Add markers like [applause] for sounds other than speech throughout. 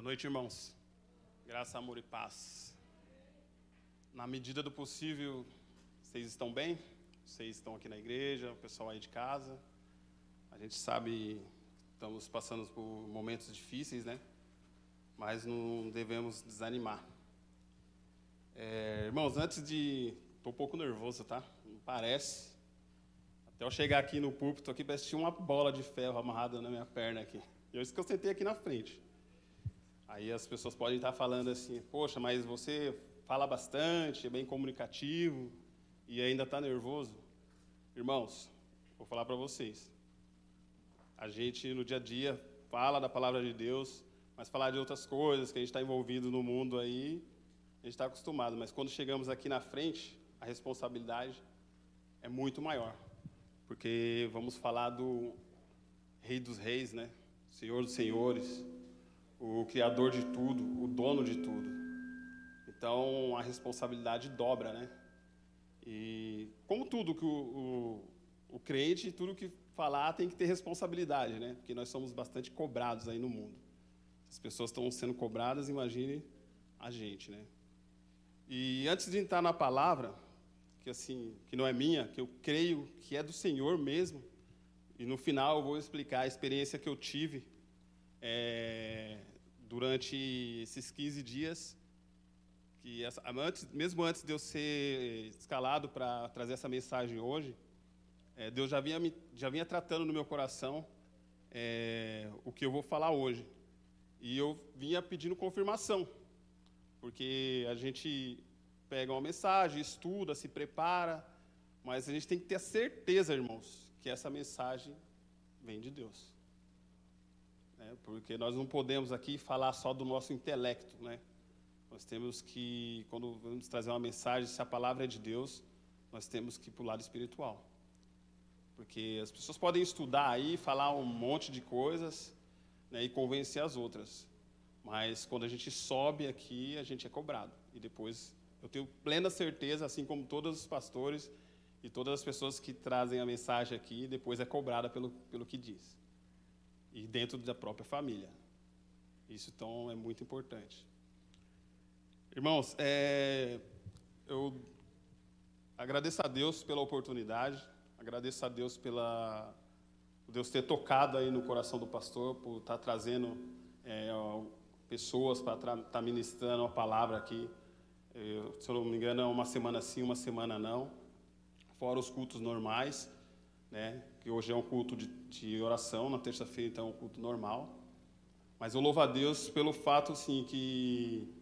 Boa noite, irmãos. Graça, amor e paz. Na medida do possível, vocês estão bem? Vocês estão aqui na igreja, o pessoal aí de casa. A gente sabe estamos passando por momentos difíceis, né? Mas não devemos desanimar. É, irmãos, antes de. Estou um pouco nervoso, tá? Não parece. Até eu chegar aqui no púlpito, aqui parece que tinha uma bola de ferro amarrada na minha perna aqui. E eu isso que eu sentei aqui na frente. Aí as pessoas podem estar falando assim, poxa, mas você fala bastante, é bem comunicativo e ainda está nervoso. Irmãos, vou falar para vocês. A gente no dia a dia fala da palavra de Deus, mas falar de outras coisas que a gente está envolvido no mundo aí, a gente está acostumado. Mas quando chegamos aqui na frente, a responsabilidade é muito maior porque vamos falar do Rei dos Reis, né? Senhor dos Senhores, o Criador de tudo, o dono de tudo. Então a responsabilidade dobra, né? E como tudo que o, o, o crente, tudo que falar tem que ter responsabilidade, né? Porque nós somos bastante cobrados aí no mundo. As pessoas estão sendo cobradas, imagine a gente, né? E antes de entrar na palavra, que assim, que não é minha, que eu creio que é do Senhor mesmo. E no final eu vou explicar a experiência que eu tive é, durante esses 15 dias, que essa, antes, mesmo antes de eu ser escalado para trazer essa mensagem hoje, é, Deus já vinha, me, já vinha tratando no meu coração é, o que eu vou falar hoje. E eu vinha pedindo confirmação, porque a gente pega uma mensagem, estuda, se prepara, mas a gente tem que ter certeza, irmãos, que essa mensagem vem de Deus. É, porque nós não podemos aqui falar só do nosso intelecto, né? Nós temos que, quando vamos trazer uma mensagem, se a palavra é de Deus, nós temos que ir para o lado espiritual. Porque as pessoas podem estudar aí, falar um monte de coisas né, e convencer as outras. Mas quando a gente sobe aqui, a gente é cobrado. E depois eu tenho plena certeza, assim como todos os pastores e todas as pessoas que trazem a mensagem aqui, depois é cobrada pelo, pelo que diz. E dentro da própria família. Isso, então, é muito importante. Irmãos, é, eu agradeço a Deus pela oportunidade, agradeço a Deus pela Deus ter tocado aí no coração do pastor, por estar trazendo é, pessoas para estar tá ministrando a palavra aqui. Eu, se eu não me engano, é uma semana sim, uma semana não. Fora os cultos normais, né? Que hoje é um culto de, de oração, na terça-feira então é um culto normal. Mas eu louvo a Deus pelo fato, sim, que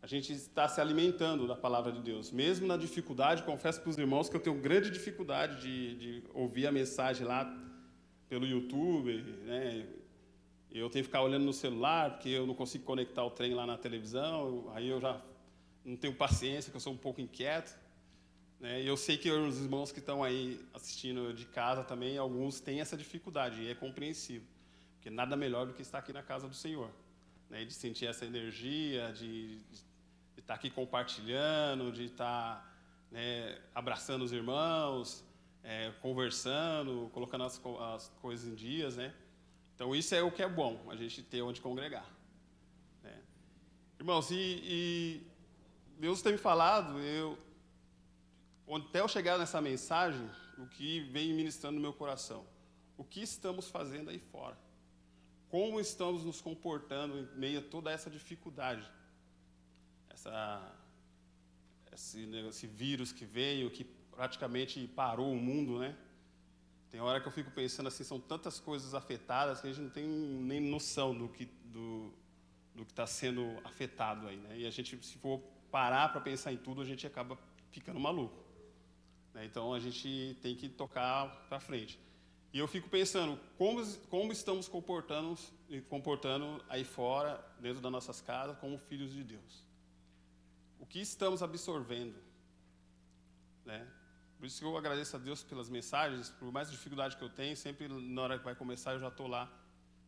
a gente está se alimentando da palavra de Deus. Mesmo na dificuldade, confesso para os irmãos que eu tenho grande dificuldade de, de ouvir a mensagem lá pelo YouTube, né? Eu tenho que ficar olhando no celular, porque eu não consigo conectar o trem lá na televisão, aí eu já não tenho paciência, que eu sou um pouco inquieto. Né? E eu sei que os irmãos que estão aí assistindo de casa também, alguns têm essa dificuldade, e é compreensível. Porque nada melhor do que estar aqui na casa do Senhor. Né? De sentir essa energia, de, de, de estar aqui compartilhando, de estar né, abraçando os irmãos, é, conversando, colocando as, as, coisas em dias. Né? Então, isso é o que é bom, a gente ter onde congregar. Né? Irmãos, e, e Deus tem me falado, eu, até eu chegar nessa mensagem, o que vem ministrando no meu coração. O que estamos fazendo aí fora? Como estamos nos comportando em meio a toda essa dificuldade? Essa, esse, esse vírus que veio, que praticamente parou o mundo, né? Tem hora que eu fico pensando assim, são tantas coisas afetadas que a gente não tem nem noção do que do, do que está sendo afetado aí, né? E a gente, se for parar para pensar em tudo, a gente acaba ficando maluco. Né? Então a gente tem que tocar para frente. E eu fico pensando como, como estamos comportando, comportando aí fora, dentro das nossas casas, como filhos de Deus. O que estamos absorvendo? Né? Por isso que eu agradeço a Deus pelas mensagens, por mais dificuldade que eu tenho, sempre na hora que vai começar eu já estou lá.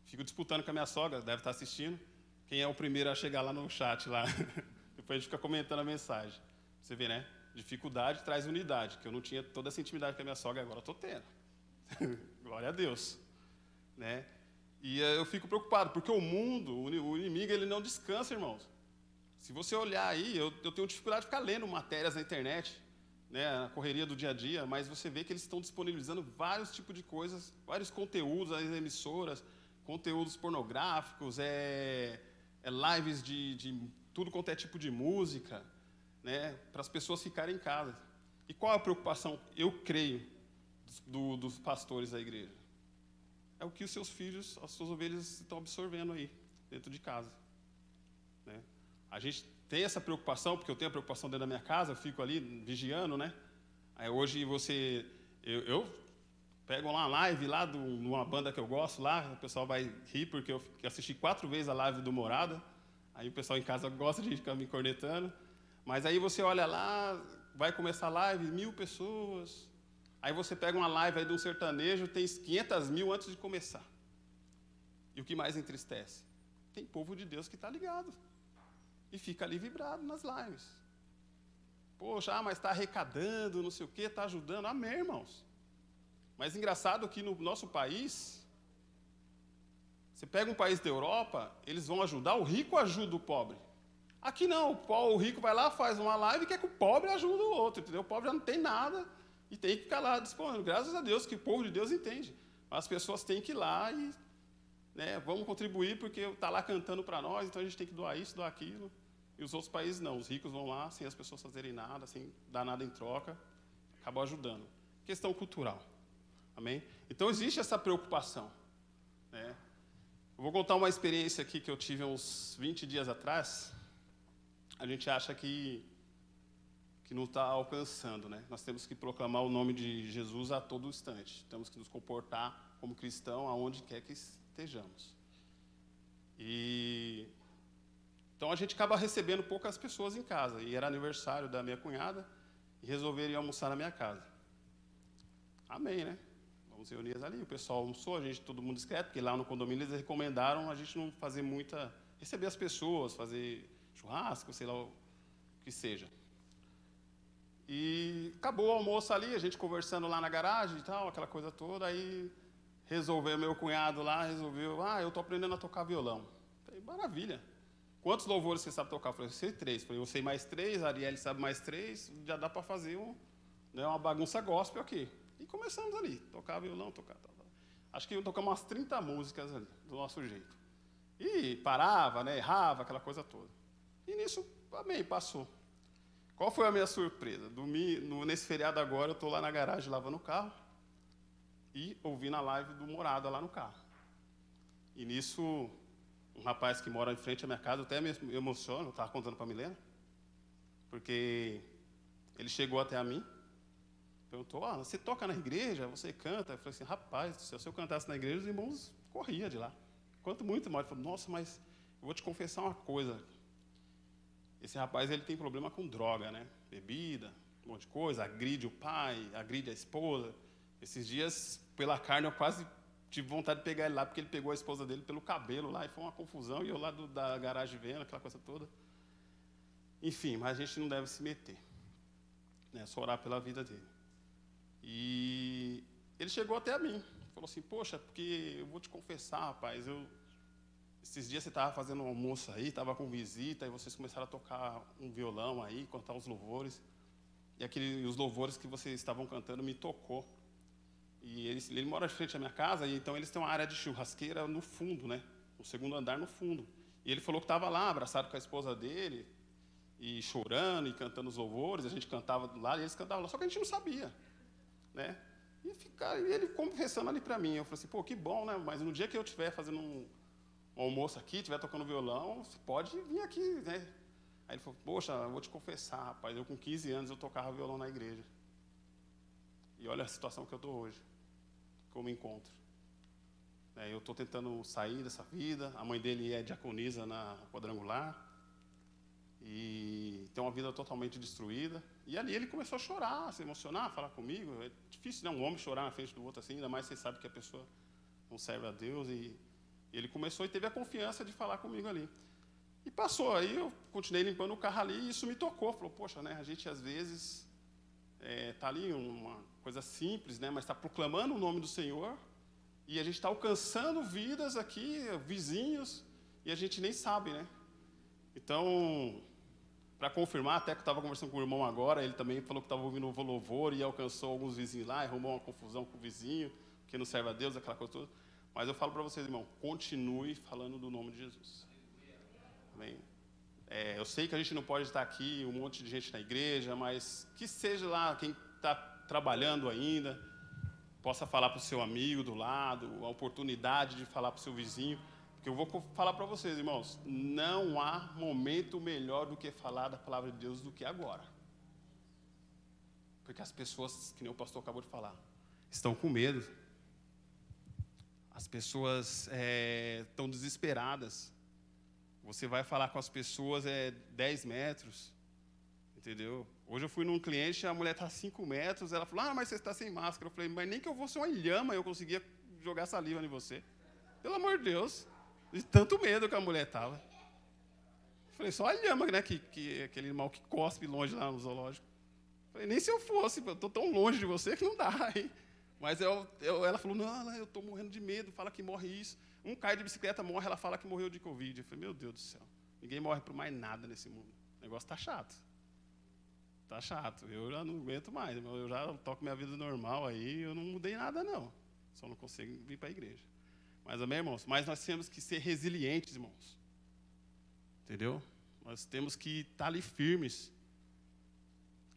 Fico disputando com a minha sogra, deve estar assistindo. Quem é o primeiro a chegar lá no chat lá? [laughs] Depois a gente fica comentando a mensagem. Você vê, né? Dificuldade traz unidade, que eu não tinha toda essa intimidade com a minha sogra, agora estou tendo. [laughs] Glória a Deus. Né? E eh, eu fico preocupado, porque o mundo, o inimigo, ele não descansa, irmãos. Se você olhar aí, eu, eu tenho dificuldade de ficar lendo matérias na internet, né, na correria do dia a dia, mas você vê que eles estão disponibilizando vários tipos de coisas, vários conteúdos, as emissoras, conteúdos pornográficos, é, é lives de, de tudo quanto é tipo de música, né, para as pessoas ficarem em casa. E qual a preocupação, eu creio, do, dos pastores da igreja? É o que os seus filhos, as suas ovelhas estão absorvendo aí, dentro de casa. Né? A gente tem essa preocupação, porque eu tenho a preocupação dentro da minha casa, eu fico ali vigiando, né? Aí hoje você. Eu, eu pego uma live lá de uma banda que eu gosto lá, o pessoal vai rir, porque eu assisti quatro vezes a live do Morada. Aí o pessoal em casa gosta de ficar me cornetando. Mas aí você olha lá, vai começar a live, mil pessoas. Aí você pega uma live aí de um sertanejo, tem 500 mil antes de começar. E o que mais entristece? Tem povo de Deus que está ligado. E fica ali vibrado nas lives. Poxa, ah, mas está arrecadando, não sei o quê, está ajudando. Amém, irmãos. Mas engraçado que no nosso país, você pega um país da Europa, eles vão ajudar, o rico ajuda o pobre. Aqui não, o rico vai lá, faz uma live e quer que o pobre ajude o outro, entendeu? O pobre já não tem nada e tem que ficar lá disponível. Graças a Deus que o povo de Deus entende. As pessoas têm que ir lá e né, vamos contribuir porque está lá cantando para nós, então a gente tem que doar isso, doar aquilo. E os outros países não, os ricos vão lá sem as pessoas fazerem nada, sem dar nada em troca, acabam ajudando. Questão cultural. Amém? Então existe essa preocupação. Né? Eu vou contar uma experiência aqui que eu tive uns 20 dias atrás a gente acha que, que não está alcançando. Né? Nós temos que proclamar o nome de Jesus a todo instante. Temos que nos comportar como cristão aonde quer que estejamos. E então a gente acaba recebendo poucas pessoas em casa. E era aniversário da minha cunhada e resolveram almoçar na minha casa. Amém, né? Vamos reunir ali. O pessoal almoçou, a gente, todo mundo discreto, porque lá no condomínio eles recomendaram a gente não fazer muita. receber as pessoas, fazer churrasco, sei lá o que seja. E acabou o almoço ali, a gente conversando lá na garagem e tal, aquela coisa toda, aí resolveu, meu cunhado lá resolveu, ah, eu estou aprendendo a tocar violão. Falei, maravilha. Quantos louvores você sabe tocar? Eu falei, eu sei três. Eu falei, eu sei mais três, a Arielle sabe mais três, já dá para fazer um, né, uma bagunça gospel aqui. E começamos ali, tocar violão, tocar. Tal, tal. Acho que tocamos umas 30 músicas ali, do nosso jeito. E parava, né, errava, aquela coisa toda. E nisso, amém, passou. Qual foi a minha surpresa? nesse feriado agora, eu estou lá na garagem lavando o carro e ouvindo a live do Morada lá no carro. E nisso, um rapaz que mora em frente à minha casa, até me emociono, estava contando para a Milena, porque ele chegou até a mim, perguntou, ah, você toca na igreja, você canta? Eu falei assim, rapaz, se eu cantasse na igreja, os irmãos corriam de lá. Quanto muito mais. Ele falou, nossa, mas eu vou te confessar uma coisa, esse rapaz ele tem problema com droga, né? Bebida, um monte de coisa, agride o pai, agride a esposa. Esses dias, pela carne, eu quase tive vontade de pegar ele lá, porque ele pegou a esposa dele pelo cabelo lá, e foi uma confusão, e eu lá do, da garagem vendo, aquela coisa toda. Enfim, mas a gente não deve se meter. Né? Só orar pela vida dele. E ele chegou até a mim. Falou assim, poxa, porque eu vou te confessar, rapaz, eu esses dias você estava fazendo um almoço aí, estava com visita, e vocês começaram a tocar um violão aí, cantar os louvores. E aquele, os louvores que vocês estavam cantando me tocou. E ele, ele mora de frente à minha casa, e então eles têm uma área de churrasqueira no fundo, né? No segundo andar no fundo. E ele falou que estava lá, abraçado com a esposa dele, e chorando e cantando os louvores, a gente cantava lá e eles cantavam lá, só que a gente não sabia, né? E, e ele confessando ali para mim, eu falei assim, pô, que bom, né? Mas no dia que eu estiver fazendo um almoço aqui, estiver tocando violão, você pode vir aqui, né? Aí ele falou, poxa, vou te confessar, rapaz, eu com 15 anos eu tocava violão na igreja. E olha a situação que eu estou hoje, que eu me encontro. É, eu estou tentando sair dessa vida, a mãe dele é diaconisa na quadrangular, e tem uma vida totalmente destruída. E ali ele começou a chorar, a se emocionar, a falar comigo. É difícil, né? Um homem chorar na frente do outro assim, ainda mais você sabe que a pessoa não serve a Deus e ele começou e teve a confiança de falar comigo ali. E passou, aí eu continuei limpando o carro ali e isso me tocou. Falou, poxa, né, a gente às vezes está é, tá ali uma coisa simples, né, mas está proclamando o nome do Senhor E a gente está alcançando vidas aqui, vizinhos, e a gente nem sabe, né? Então, para confirmar, até que eu estava conversando com o irmão agora, ele também falou que estava ouvindo o louvor e alcançou alguns vizinhos lá, arrumou uma confusão com o vizinho, que não serve a Deus, aquela coisa toda. Mas eu falo para vocês, irmão, continue falando do nome de Jesus. Amém? É, eu sei que a gente não pode estar aqui, um monte de gente na igreja, mas que seja lá quem está trabalhando ainda, possa falar para o seu amigo do lado, a oportunidade de falar para o seu vizinho. Porque eu vou falar para vocês, irmãos, não há momento melhor do que falar da palavra de Deus do que agora. Porque as pessoas, que nem o pastor acabou de falar, estão com medo. As pessoas é, estão desesperadas. Você vai falar com as pessoas é 10 metros, entendeu? Hoje eu fui num cliente, a mulher está a 5 metros, ela falou, ah, mas você está sem máscara. Eu falei, mas nem que eu fosse uma lhama eu conseguia jogar saliva em você. Pelo amor de Deus. De tanto medo que a mulher estava. Falei, só a lhama, né? Que, que, aquele animal que cospe longe lá no zoológico. Falei, nem se eu fosse, eu estou tão longe de você que não dá. Hein? Mas eu, eu, ela falou, não, eu estou morrendo de medo, fala que morre isso. Um cai de bicicleta, morre, ela fala que morreu de Covid. Eu falei, meu Deus do céu, ninguém morre por mais nada nesse mundo. O negócio está chato. Está chato. Eu já não aguento mais. Eu já toco minha vida normal aí, eu não mudei nada, não. Só não consigo vir para a igreja. Mas, amém, irmãos? Mas nós temos que ser resilientes, irmãos. Entendeu? Nós temos que estar ali firmes.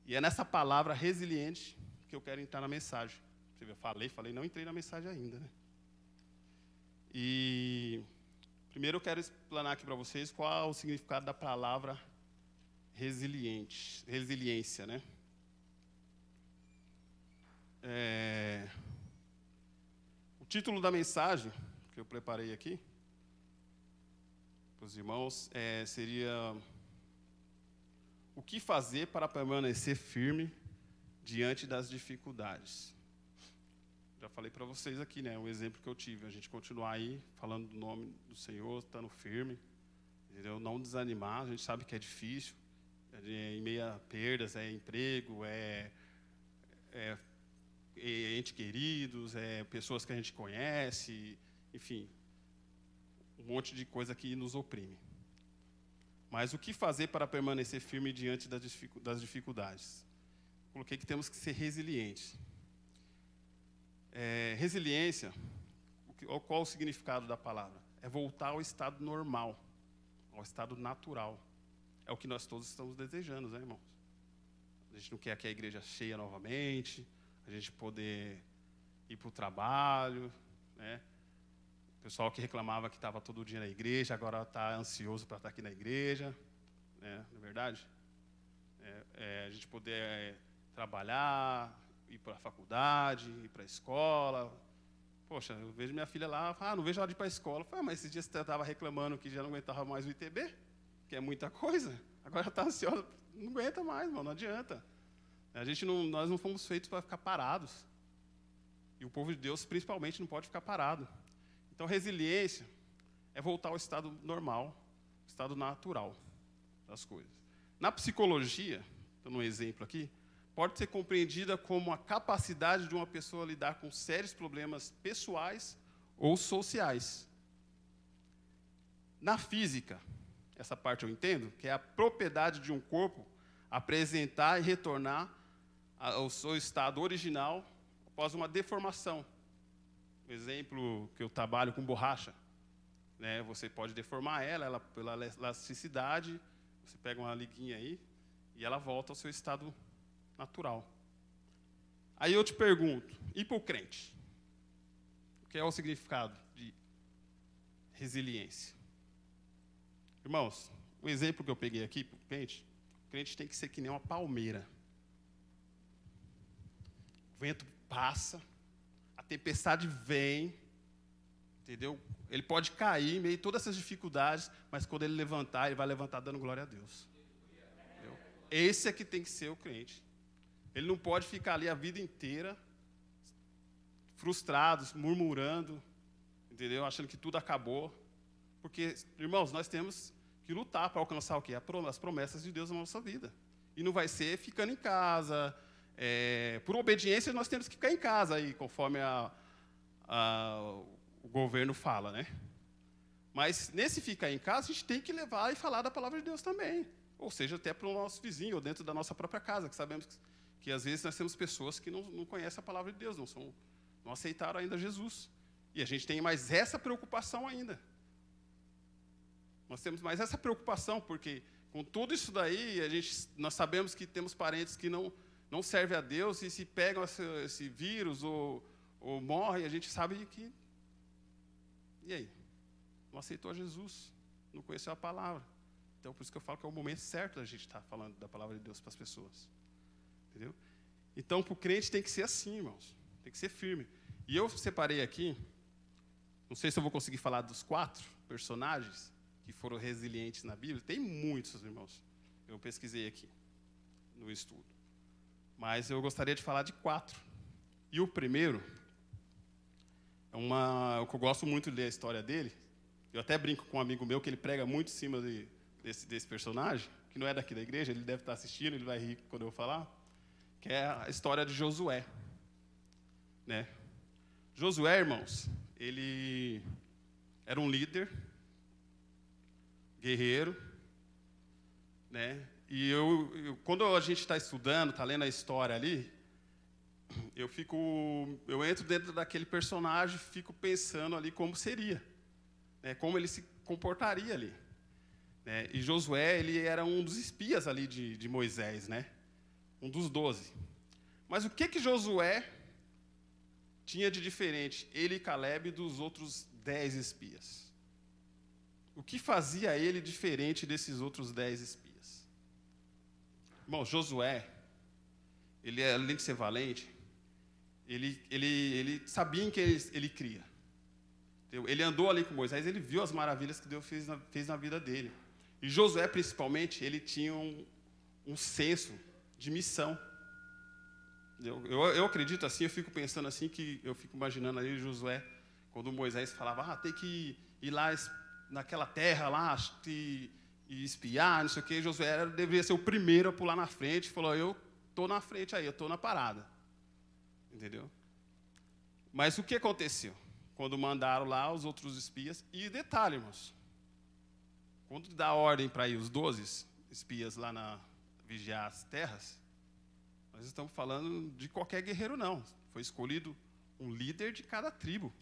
E é nessa palavra resiliente que eu quero entrar na mensagem. Eu falei, falei, não entrei na mensagem ainda, né? E primeiro eu quero explanar aqui para vocês qual é o significado da palavra resiliente, resiliência, né? É, o título da mensagem que eu preparei aqui para os irmãos é, seria o que fazer para permanecer firme diante das dificuldades. Já falei para vocês aqui, né, o exemplo que eu tive, a gente continuar aí falando do nome do Senhor, estando firme, entendeu? Não desanimar, a gente sabe que é difícil, é em meio a perdas, é emprego, é, é, é entes queridos, é pessoas que a gente conhece, enfim, um monte de coisa que nos oprime. Mas o que fazer para permanecer firme diante das dificuldades? Coloquei que temos que ser resilientes. É, resiliência, qual o significado da palavra? É voltar ao estado normal, ao estado natural. É o que nós todos estamos desejando, né, irmãos? A gente não quer que a igreja cheia novamente, a gente poder ir para o trabalho, né? O pessoal que reclamava que estava todo dia na igreja, agora está ansioso para estar tá aqui na igreja, né? não é verdade? É, é, a gente poder é, trabalhar, ir para a faculdade, ir para a escola. Poxa, eu vejo minha filha lá, ah, não vejo ela de ir para a escola. Eu ah, mas esses dias você estava reclamando que já não aguentava mais o ITB, que é muita coisa. Agora já está ansiosa, não aguenta mais, mano, não adianta. A gente não, nós não fomos feitos para ficar parados. E o povo de Deus, principalmente, não pode ficar parado. Então, resiliência é voltar ao estado normal, estado natural das coisas. Na psicologia, dando um exemplo aqui, pode ser compreendida como a capacidade de uma pessoa lidar com sérios problemas pessoais ou sociais. Na física, essa parte eu entendo, que é a propriedade de um corpo apresentar e retornar ao seu estado original após uma deformação exemplo que eu trabalho com borracha. Né? Você pode deformar ela, ela pela elasticidade, você pega uma liguinha aí e ela volta ao seu estado natural. Aí eu te pergunto, e para o que é o significado de resiliência? Irmãos, o exemplo que eu peguei aqui para o crente, o crente tem que ser que nem uma palmeira. O vento passa, tempestade vem, entendeu? Ele pode cair em meio a todas essas dificuldades, mas quando ele levantar, ele vai levantar dando glória a Deus. Entendeu? Esse é que tem que ser o crente. Ele não pode ficar ali a vida inteira frustrado, murmurando, entendeu? Achando que tudo acabou. Porque, irmãos, nós temos que lutar para alcançar o quê? As promessas de Deus na nossa vida. E não vai ser ficando em casa, é, por obediência, nós temos que ficar em casa aí, conforme a, a, o governo fala, né? Mas nesse ficar em casa, a gente tem que levar e falar da palavra de Deus também. Ou seja, até para o nosso vizinho, ou dentro da nossa própria casa, que sabemos que, que às vezes nós temos pessoas que não, não conhecem a palavra de Deus, não, são, não aceitaram ainda Jesus. E a gente tem mais essa preocupação ainda. Nós temos mais essa preocupação, porque com tudo isso daí, a gente, nós sabemos que temos parentes que não, não servem a Deus e se pegam esse, esse vírus ou, ou morrem, a gente sabe que. E aí? Não aceitou Jesus, não conheceu a palavra. Então, por isso que eu falo que é o momento certo da gente estar falando da palavra de Deus para as pessoas. Entendeu? Então, para o crente tem que ser assim, irmãos. Tem que ser firme. E eu separei aqui, não sei se eu vou conseguir falar dos quatro personagens que foram resilientes na Bíblia. Tem muitos, irmãos. Eu pesquisei aqui no estudo. Mas eu gostaria de falar de quatro. E o primeiro é uma, que eu gosto muito de ler a história dele. Eu até brinco com um amigo meu que ele prega muito em cima de, desse, desse personagem, que não é daqui da igreja, ele deve estar assistindo, ele vai rir quando eu falar, que é a história de Josué. Né? Josué, irmãos, ele era um líder, guerreiro, né? E eu, eu quando a gente está estudando, está lendo a história ali, eu fico, eu entro dentro daquele personagem, fico pensando ali como seria, né? Como ele se comportaria ali. Né? E Josué, ele era um dos espias ali de, de Moisés, né? Um dos doze. Mas o que que Josué tinha de diferente, ele e Caleb, dos outros dez espias? O que fazia ele diferente desses outros dez espias? Bom, Josué, ele além de ser valente, ele, ele, ele sabia em que ele, ele cria. Ele andou ali com Moisés, ele viu as maravilhas que Deus fez na, fez na vida dele. E Josué, principalmente, ele tinha um, um senso de missão. Eu, eu, eu, acredito assim, eu fico pensando assim, que eu fico imaginando ali Josué, quando Moisés falava, ah, tem que ir lá naquela terra lá e, e espiar, não sei o quê. Josué deveria ser o primeiro a pular na frente, falou, eu estou na frente aí, eu estou na parada. Entendeu? Mas o que aconteceu? Quando mandaram lá os outros espias, e detalhe, irmãos, quando dá ordem para ir os doze espias lá na vigiar as terras, nós estamos falando de qualquer guerreiro não. Foi escolhido um líder de cada tribo.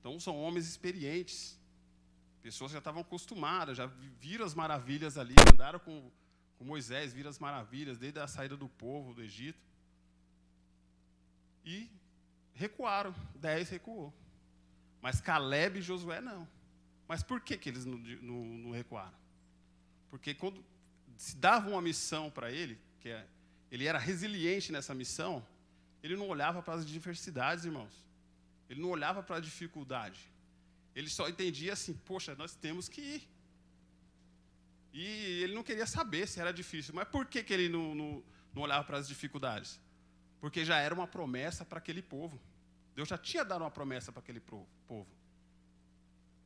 Então são homens experientes, pessoas já estavam acostumadas, já viram as maravilhas ali, andaram com, com Moisés, viram as maravilhas desde a saída do povo do Egito. E recuaram, dez recuou. Mas Caleb e Josué não. Mas por que, que eles não, não, não recuaram? Porque quando se dava uma missão para ele, que é, ele era resiliente nessa missão, ele não olhava para as diversidades, irmãos. Ele não olhava para a dificuldade. Ele só entendia assim: poxa, nós temos que ir. E ele não queria saber se era difícil. Mas por que, que ele não, não, não olhava para as dificuldades? Porque já era uma promessa para aquele povo. Deus já tinha dado uma promessa para aquele povo.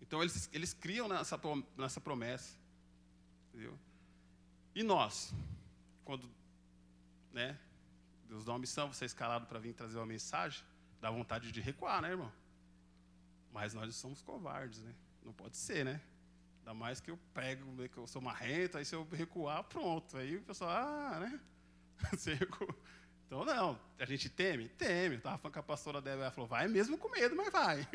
Então eles, eles criam nessa, nessa promessa. Entendeu? E nós, quando né, Deus dá uma missão, você é escalado para vir trazer uma mensagem, dá vontade de recuar, né, irmão? Mas nós somos covardes, né? Não pode ser, né? Ainda mais que eu pego, né, que eu sou marrento, aí se eu recuar, pronto. Aí o pessoal, ah, né? [laughs] Você recua. Então, não, a gente teme? Teme. Eu estava falando com a pastora dela, ela falou, vai mesmo com medo, mas vai. [laughs]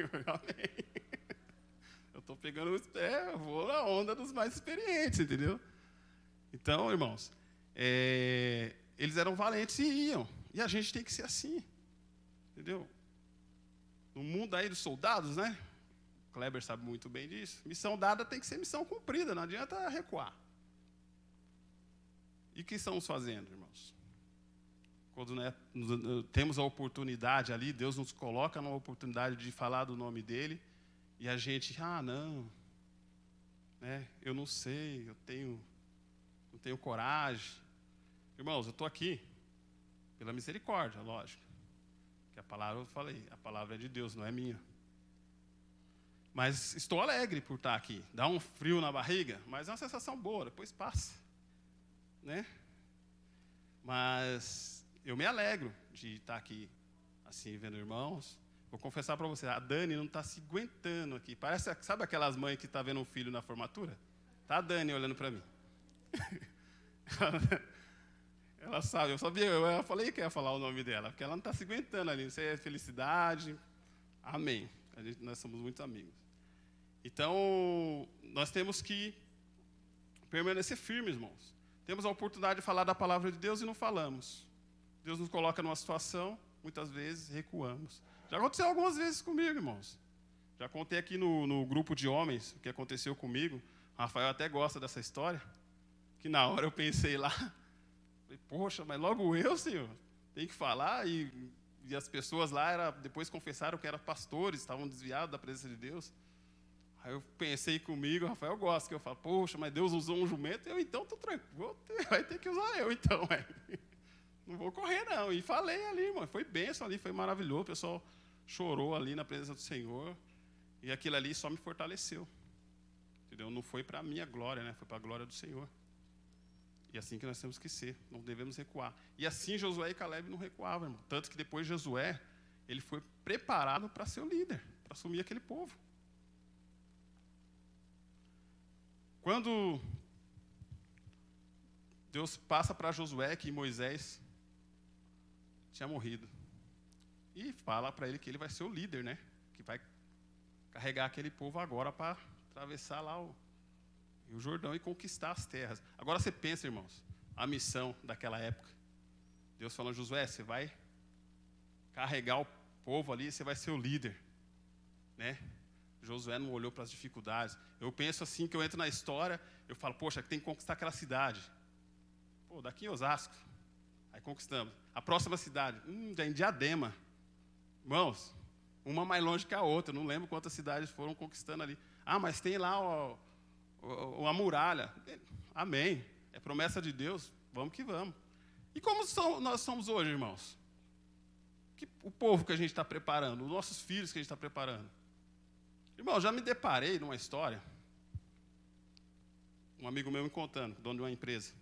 Eu estou [laughs] pegando, é, vou na onda dos mais experientes, entendeu? Então, irmãos, é, eles eram valentes e iam. E a gente tem que ser assim, entendeu? No mundo aí dos soldados, né? O Kleber sabe muito bem disso. Missão dada tem que ser missão cumprida, não adianta recuar. E o que estamos fazendo, irmãos? Quando né, temos a oportunidade ali, Deus nos coloca numa oportunidade de falar do nome dele, e a gente, ah, não, né, eu não sei, eu tenho, não tenho coragem. Irmãos, eu estou aqui pela misericórdia, lógico. Que a palavra eu falei, a palavra é de Deus, não é minha. Mas estou alegre por estar aqui. Dá um frio na barriga, mas é uma sensação boa, depois passa. Né? Mas eu me alegro de estar aqui, assim, vendo irmãos, Vou confessar para você, a Dani não está se aguentando aqui. Parece, sabe aquelas mães que estão tá vendo um filho na formatura? Tá a Dani olhando para mim. [laughs] ela sabe, eu sabia, eu falei que ia falar o nome dela, porque ela não está se aguentando ali. Isso é felicidade. Amém. Gente, nós somos muito amigos. Então, nós temos que permanecer firmes, irmãos. Temos a oportunidade de falar da palavra de Deus e não falamos. Deus nos coloca numa situação, muitas vezes recuamos. Já aconteceu algumas vezes comigo, irmãos. Já contei aqui no, no grupo de homens o que aconteceu comigo. Rafael até gosta dessa história. Que na hora eu pensei lá, poxa, mas logo eu, Senhor, tem que falar. E, e as pessoas lá era, depois confessaram que eram pastores, estavam desviados da presença de Deus. Aí eu pensei comigo, Rafael gosta, que eu falo, poxa, mas Deus usou um jumento, eu então estou tranquilo, vai ter que usar eu então. É. [laughs] Não vou correr não. E falei ali, mano, foi bênção ali, foi maravilhoso, o pessoal chorou ali na presença do Senhor, e aquilo ali só me fortaleceu. Entendeu? Não foi para a minha glória, né? foi para a glória do Senhor. E assim que nós temos que ser, não devemos recuar. E assim Josué e Caleb não recuavam, irmão. Tanto que depois Josué, ele foi preparado para ser o líder, para assumir aquele povo. Quando Deus passa para Josué que Moisés tinha morrido. E fala para ele que ele vai ser o líder, né? Que vai carregar aquele povo agora para atravessar lá o, o Jordão e conquistar as terras. Agora você pensa, irmãos, a missão daquela época. Deus falando, Josué, você vai carregar o povo ali, você vai ser o líder, né? Josué não olhou para as dificuldades. Eu penso assim que eu entro na história, eu falo, poxa, tem que conquistar aquela cidade. Pô, daqui em Osasco. Aí conquistamos. A próxima cidade, hum, já em Diadema. Irmãos, uma mais longe que a outra, não lembro quantas cidades foram conquistando ali. Ah, mas tem lá o, o, a muralha. Amém. É promessa de Deus, vamos que vamos. E como são, nós somos hoje, irmãos? Que, o povo que a gente está preparando, os nossos filhos que a gente está preparando. Irmão, já me deparei numa história. Um amigo meu me contando, dono de uma empresa,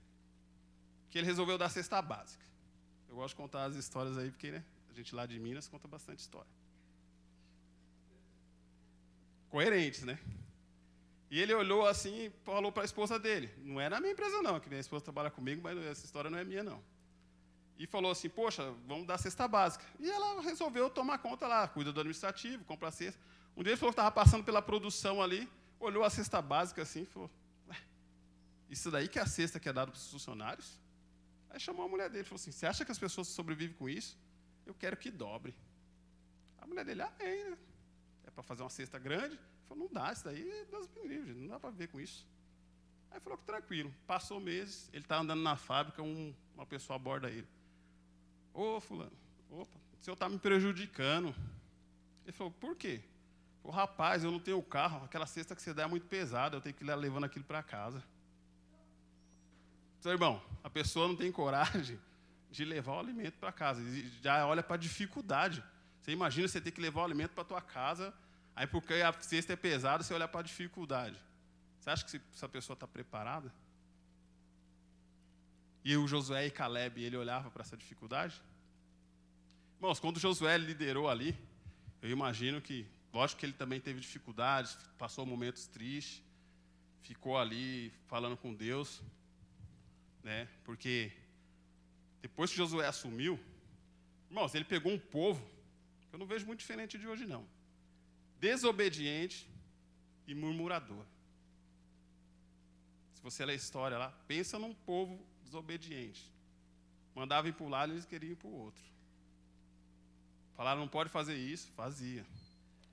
que ele resolveu dar cesta básica. Eu gosto de contar as histórias aí, porque né, a gente lá de Minas conta bastante história. Coerentes, né? E ele olhou assim e falou para a esposa dele. Não é na minha empresa, não, que minha esposa trabalha comigo, mas essa história não é minha, não. E falou assim: Poxa, vamos dar cesta básica. E ela resolveu tomar conta lá, cuida do administrativo, compra a cesta. Um dia ele falou que estava passando pela produção ali, olhou a cesta básica assim e falou: Isso daí que é a cesta que é dada para os funcionários? Aí chamou a mulher dele e falou assim: Você acha que as pessoas sobrevivem com isso? Eu quero que dobre. A mulher dele, amém, né? É para fazer uma cesta grande? Falou: Não dá, isso daí é das livres, não dá para ver com isso. Aí falou que tranquilo. Passou meses, ele está andando na fábrica, um, uma pessoa aborda ele. Ô, fulano, opa, o senhor está me prejudicando. Ele falou, por quê? O rapaz, eu não tenho carro, aquela cesta que você dá é muito pesada, eu tenho que ir levando aquilo para casa. Seu irmão, a pessoa não tem coragem de levar o alimento para casa, já olha para a dificuldade. Você imagina você ter que levar o alimento para tua casa, aí porque a cesta é pesada, você olha para a dificuldade. Você acha que essa pessoa está preparada? E o Josué e Caleb, ele olhava para essa dificuldade? Irmãos, quando Josué liderou ali, eu imagino que Lógico que ele também teve dificuldades, passou momentos tristes, ficou ali falando com Deus, né? Porque depois que Josué assumiu, irmãos, ele pegou um povo, que eu não vejo muito diferente de hoje não, desobediente e murmurador. Se você ler a história lá, pensa num povo desobediente. Mandava ir para um lado, eles queriam ir para o outro. Falaram, não pode fazer isso, fazia.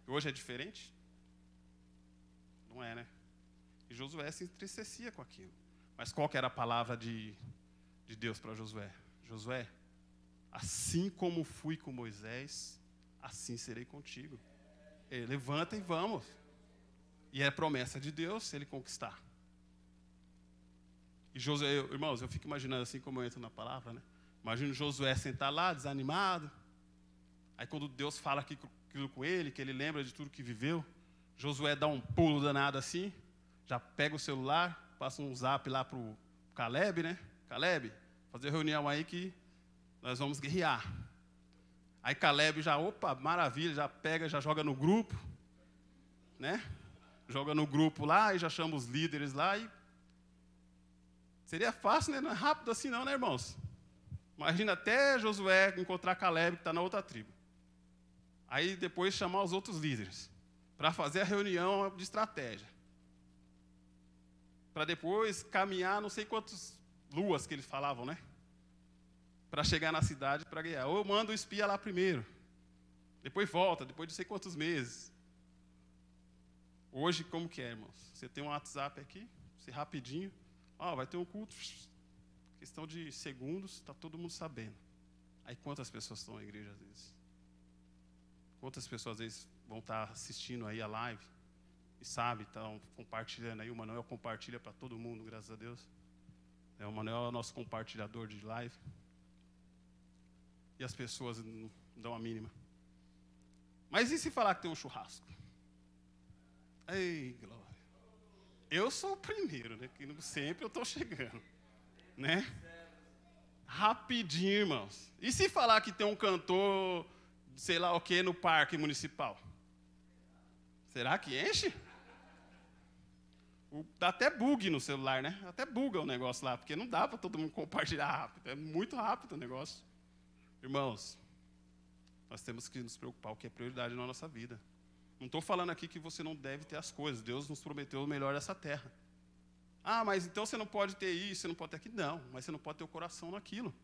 Hoje é diferente? Não é, né? E Josué se entristecia com aquilo. Mas qual que era a palavra de, de Deus para Josué? Josué, assim como fui com Moisés, assim serei contigo. Ele, levanta e vamos. E é promessa de Deus se ele conquistar. E Josué, irmãos, eu fico imaginando assim como eu entro na palavra, né? Imagino Josué sentar lá, desanimado. Aí quando Deus fala aqui aquilo com ele, que ele lembra de tudo que viveu. Josué dá um pulo danado assim, já pega o celular, passa um zap lá para o Caleb, né? Caleb, fazer reunião aí que nós vamos guerrear. Aí Caleb já, opa, maravilha, já pega, já joga no grupo, né? Joga no grupo lá e já chama os líderes lá e seria fácil, né? Não é rápido assim não, né, irmãos? Imagina até Josué encontrar Caleb que está na outra tribo. Aí depois chamar os outros líderes para fazer a reunião de estratégia. Para depois caminhar não sei quantas luas que eles falavam, né? Para chegar na cidade para ganhar. Ou manda o espia lá primeiro. Depois volta, depois de sei quantos meses. Hoje, como que é, irmãos? Você tem um WhatsApp aqui, você rapidinho, ó, vai ter um culto, questão de segundos, está todo mundo sabendo. Aí quantas pessoas estão na igreja às vezes? Quantas pessoas às vezes vão estar assistindo aí a live e sabe, estão compartilhando aí, o Manuel compartilha para todo mundo, graças a Deus. É, o Manuel é o nosso compartilhador de live. E as pessoas não dão a mínima. Mas e se falar que tem um churrasco? Ei, glória. Eu sou o primeiro, né? Que sempre eu estou chegando. Né? Rapidinho, irmãos. E se falar que tem um cantor, sei lá o que, no parque municipal? Será que enche? Dá até bug no celular, né? Até buga o negócio lá, porque não dá para todo mundo compartilhar rápido. É muito rápido o negócio. Irmãos, nós temos que nos preocupar o que é prioridade na nossa vida. Não estou falando aqui que você não deve ter as coisas. Deus nos prometeu o melhor dessa terra. Ah, mas então você não pode ter isso, você não pode ter aquilo. Não, mas você não pode ter o coração naquilo.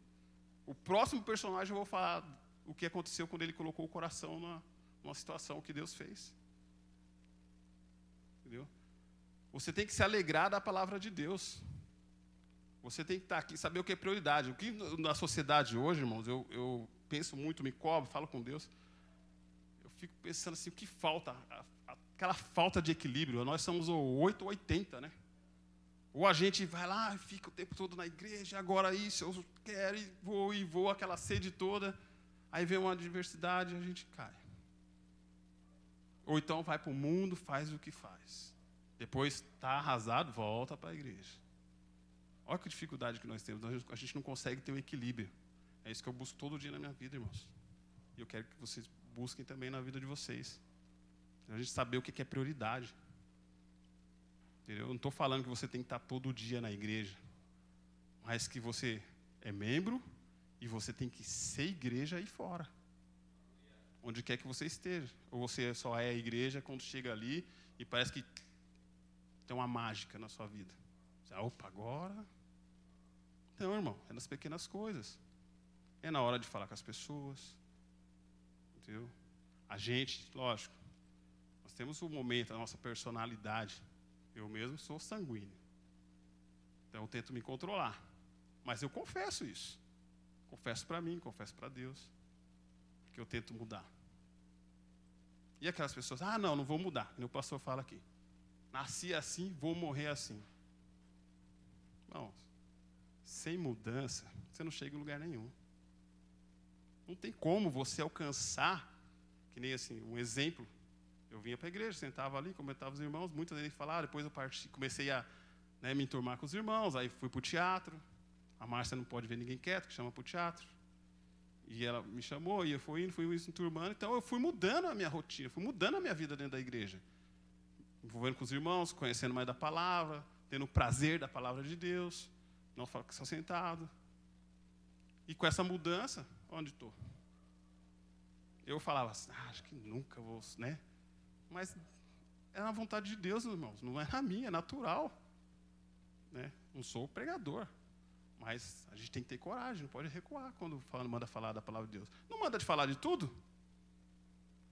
O próximo personagem eu vou falar o que aconteceu quando ele colocou o coração na, numa situação que Deus fez. Entendeu? Você tem que se alegrar da palavra de Deus. Você tem que estar aqui, saber o que é prioridade. O que na sociedade hoje, irmãos, eu, eu penso muito, me cobro, falo com Deus. Eu fico pensando assim, o que falta? Aquela falta de equilíbrio. Nós somos o 8 ou 80, né? Ou a gente vai lá e fica o tempo todo na igreja, agora isso, eu quero e vou e vou, aquela sede toda. Aí vem uma adversidade e a gente cai. Ou então vai para o mundo, faz o que faz. Depois está arrasado, volta para a igreja. Olha que dificuldade que nós temos. A gente não consegue ter um equilíbrio. É isso que eu busco todo dia na minha vida, irmãos. E eu quero que vocês busquem também na vida de vocês. A gente saber o que é prioridade. Eu não estou falando que você tem que estar todo dia na igreja, mas que você é membro e você tem que ser igreja aí fora. Onde quer que você esteja. Ou você só é a igreja quando chega ali e parece que tem uma mágica na sua vida. Você, opa, agora. Não, irmão, é nas pequenas coisas. É na hora de falar com as pessoas. Entendeu? A gente, lógico, nós temos o um momento, a nossa personalidade. Eu mesmo sou sanguíneo. Então eu tento me controlar. Mas eu confesso isso. Confesso para mim, confesso para Deus. Que eu tento mudar. E aquelas pessoas, ah, não, não vou mudar. O pastor fala aqui. Nasci assim, vou morrer assim. Irmãos, sem mudança, você não chega em lugar nenhum. Não tem como você alcançar, que nem assim, um exemplo eu vinha para a igreja, sentava ali, comentava os irmãos, muitas vezes falaram, depois eu parti, comecei a né, me enturmar com os irmãos, aí fui para o teatro. A Márcia não pode ver ninguém quieto, que chama para o teatro. E ela me chamou, e eu fui indo, fui me enturmando. Então eu fui mudando a minha rotina, fui mudando a minha vida dentro da igreja. Envolvendo com os irmãos, conhecendo mais da palavra, tendo o prazer da palavra de Deus, não ficar só sentado. E com essa mudança, onde estou? Eu falava assim, ah, acho que nunca vou, né? Mas é na vontade de Deus, irmãos, não é na minha, é natural. Né? Não sou pregador. Mas a gente tem que ter coragem, não pode recuar quando fala, manda falar da palavra de Deus. Não manda de falar de tudo?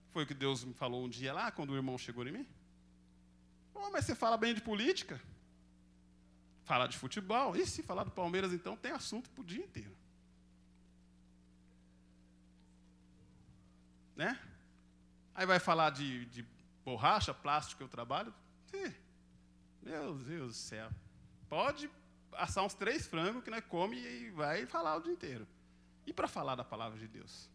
Foi o que Deus me falou um dia lá, quando o irmão chegou em mim? Oh, mas você fala bem de política? Fala de futebol. E se falar do Palmeiras, então, tem assunto para o dia inteiro. Né? Aí vai falar de, de borracha, plástico que eu trabalho. Meu Deus do céu. Pode assar uns três frangos que nós come e vai falar o dia inteiro. E para falar da palavra de Deus?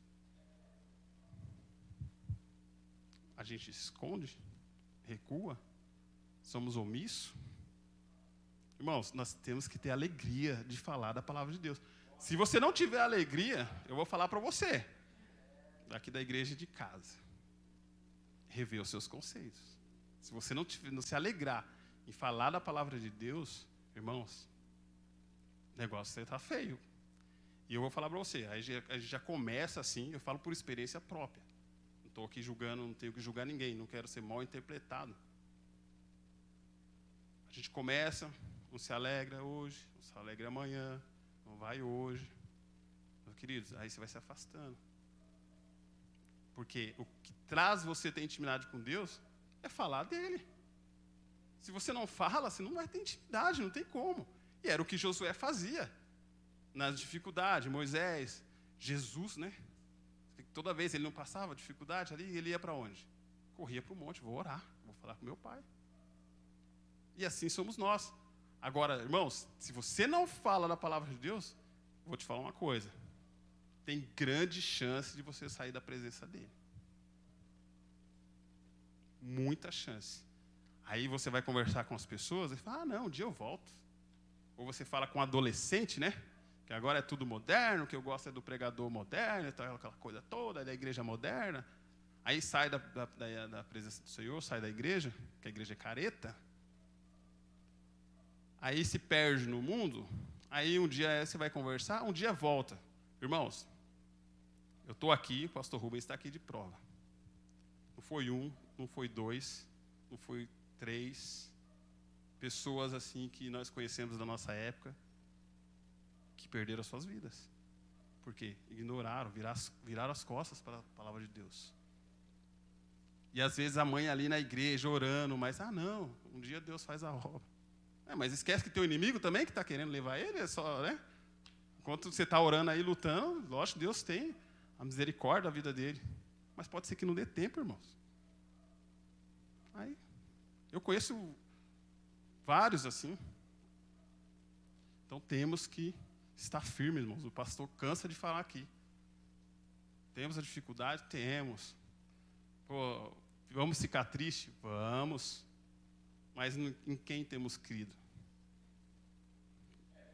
A gente esconde, recua, somos omissos. Irmãos, nós temos que ter alegria de falar da palavra de Deus. Se você não tiver alegria, eu vou falar para você. daqui da igreja de casa, rever os seus conceitos. Se você não, te, não se alegrar em falar da palavra de Deus, irmãos, o negócio está feio. E eu vou falar para você, a gente já começa assim, eu falo por experiência própria. Não estou aqui julgando, não tenho que julgar ninguém, não quero ser mal interpretado. A gente começa, não se alegra hoje, não se alegra amanhã, não vai hoje. Meus queridos, aí você vai se afastando. Porque o que traz você ter intimidade com Deus é falar dele. Se você não fala, você não vai ter intimidade, não tem como. E era o que Josué fazia nas dificuldades. Moisés, Jesus, né? Toda vez ele não passava dificuldade ali, ele ia para onde? Corria para o monte, vou orar, vou falar com meu pai. E assim somos nós. Agora, irmãos, se você não fala da palavra de Deus, vou te falar uma coisa tem grande chance de você sair da presença dele. Muita chance. Aí você vai conversar com as pessoas e fala: ah, não, um dia eu volto. Ou você fala com um adolescente, né? Que agora é tudo moderno, que eu gosto é do pregador moderno, aquela coisa toda, da igreja moderna. Aí sai da, da, da, da presença do Senhor, sai da igreja, que a igreja é careta. Aí se perde no mundo. Aí um dia você vai conversar, um dia volta. Irmãos, eu estou aqui, o pastor Rubens está aqui de prova. Não foi um, não foi dois, não foi três pessoas assim que nós conhecemos da nossa época que perderam as suas vidas. Porque ignoraram, viraram as costas para a palavra de Deus. E às vezes a mãe ali na igreja orando, mas ah não, um dia Deus faz a obra. É, mas esquece que teu inimigo também que está querendo levar ele, é só, né? Enquanto você está orando aí, lutando, lógico, Deus tem a misericórdia da vida dele. Mas pode ser que não dê tempo, irmãos. Aí, eu conheço vários assim. Então temos que estar firmes, irmãos. O pastor cansa de falar aqui. Temos a dificuldade? Temos. Pô, vamos ficar tristes? Vamos. Mas em quem temos crido?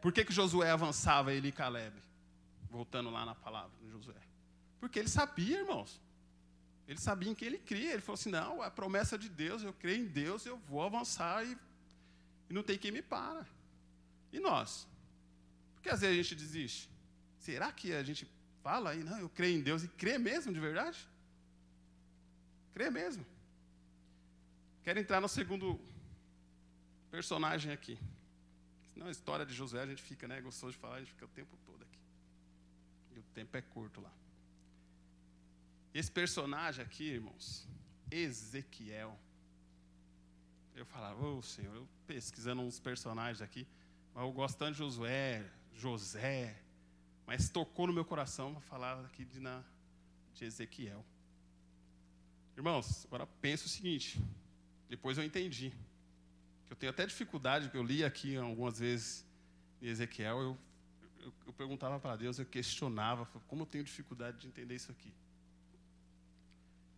Por que, que Josué avançava, ele e Caleb? Voltando lá na palavra de Josué. Porque ele sabia, irmãos. Ele sabia em quem ele cria. Ele falou assim: não, a promessa de Deus, eu creio em Deus, eu vou avançar e, e não tem quem me para. E nós? Porque às vezes a gente desiste. Será que a gente fala aí, não, eu creio em Deus e crê mesmo de verdade? Crê mesmo. Quero entrar no segundo personagem aqui. Senão a história de Josué a gente fica, né, gostoso de falar, a gente fica o tempo todo aqui. E o tempo é curto lá. Esse personagem aqui, irmãos, Ezequiel. Eu falava, ô oh, Senhor, eu pesquisando uns personagens aqui, mas eu gosto tanto de Josué, José, mas tocou no meu coração falar aqui de, na, de Ezequiel. Irmãos, agora pensa o seguinte, depois eu entendi, que eu tenho até dificuldade, que eu li aqui algumas vezes em Ezequiel, eu, eu, eu perguntava para Deus, eu questionava, como eu tenho dificuldade de entender isso aqui.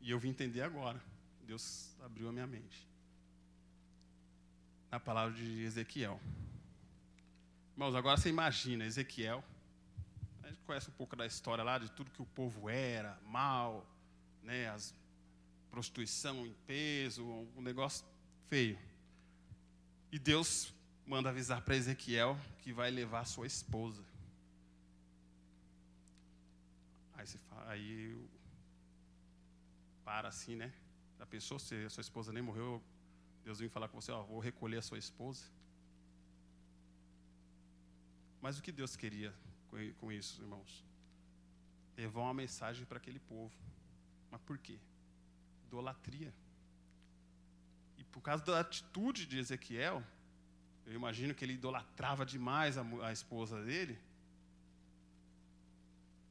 E eu vim entender agora. Deus abriu a minha mente. Na palavra de Ezequiel. Irmãos, agora você imagina, Ezequiel. A gente conhece um pouco da história lá, de tudo que o povo era, mal, né, as prostituição em peso, um negócio feio. E Deus manda avisar para Ezequiel que vai levar sua esposa. Aí, você fala, aí para assim, né? Já pensou se a sua esposa nem morreu, Deus vem falar com você, ó, vou recolher a sua esposa? Mas o que Deus queria com isso, irmãos? Levar uma mensagem para aquele povo. Mas por quê? Idolatria. Por causa da atitude de Ezequiel, eu imagino que ele idolatrava demais a, a esposa dele.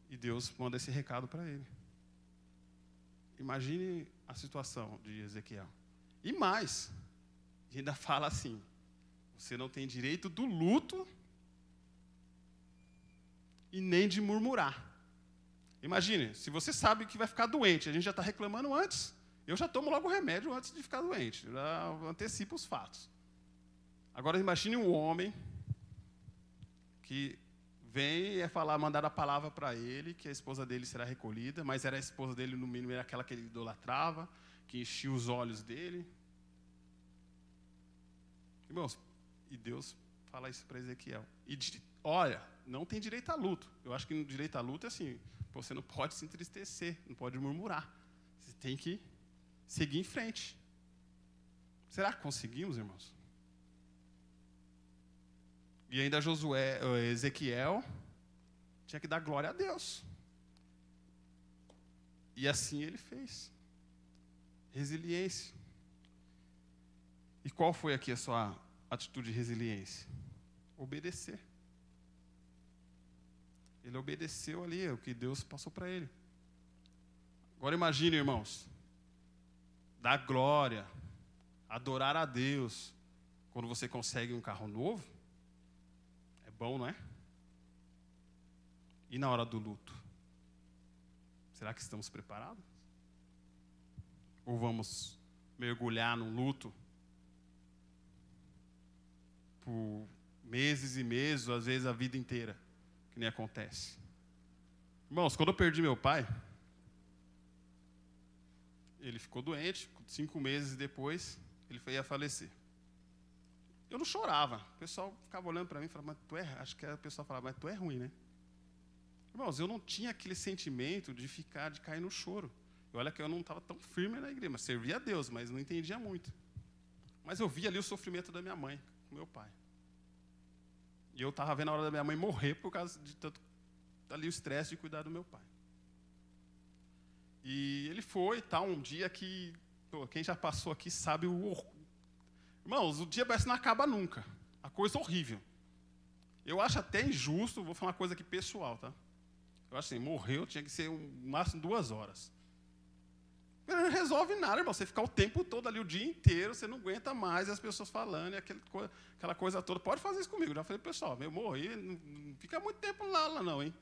E Deus manda esse recado para ele. Imagine a situação de Ezequiel. E mais, ainda fala assim: você não tem direito do luto e nem de murmurar. Imagine, se você sabe que vai ficar doente, a gente já está reclamando antes. Eu já tomo logo o remédio antes de ficar doente, já antecipo os fatos. Agora imagine um homem que vem e é falar, mandar a palavra para ele que a esposa dele será recolhida, mas era a esposa dele, no mínimo, era aquela que ele idolatrava, que enchia os olhos dele. Irmãos, e Deus fala isso para Ezequiel. E olha, não tem direito a luto. Eu acho que no direito a luto é assim: você não pode se entristecer, não pode murmurar. Você tem que seguir em frente. Será que conseguimos, irmãos? E ainda Josué, eh, Ezequiel tinha que dar glória a Deus. E assim ele fez. Resiliência. E qual foi aqui a sua atitude de resiliência? Obedecer. Ele obedeceu ali o que Deus passou para ele. Agora imagine, irmãos, dar glória, adorar a Deus, quando você consegue um carro novo, é bom, não é? E na hora do luto? Será que estamos preparados? Ou vamos mergulhar num luto por meses e meses, às vezes a vida inteira, que nem acontece. Irmãos, quando eu perdi meu pai, ele ficou doente, cinco meses depois, ele foi a falecer. Eu não chorava. O pessoal ficava olhando para mim e falava, mas tu é. Acho que a pessoa falava, mas tu é ruim, né? Irmãos, eu não tinha aquele sentimento de ficar, de cair no choro. E olha que eu não estava tão firme na igreja, mas servia a Deus, mas não entendia muito. Mas eu via ali o sofrimento da minha mãe, com meu pai. E eu estava vendo a hora da minha mãe morrer por causa de tanto ali o estresse de cuidar do meu pai. E ele foi, tá, um dia que pô, quem já passou aqui sabe o Irmãos, o dia parece que não acaba nunca. A coisa horrível. Eu acho até injusto, vou falar uma coisa aqui pessoal, tá? Eu acho assim, morreu tinha que ser um máximo duas horas. Não resolve nada, irmão. Você ficar o tempo todo ali, o dia inteiro, você não aguenta mais as pessoas falando, e aquela coisa toda. Pode fazer isso comigo. Já falei, pessoal, eu morri, não fica muito tempo lá, lá não, hein?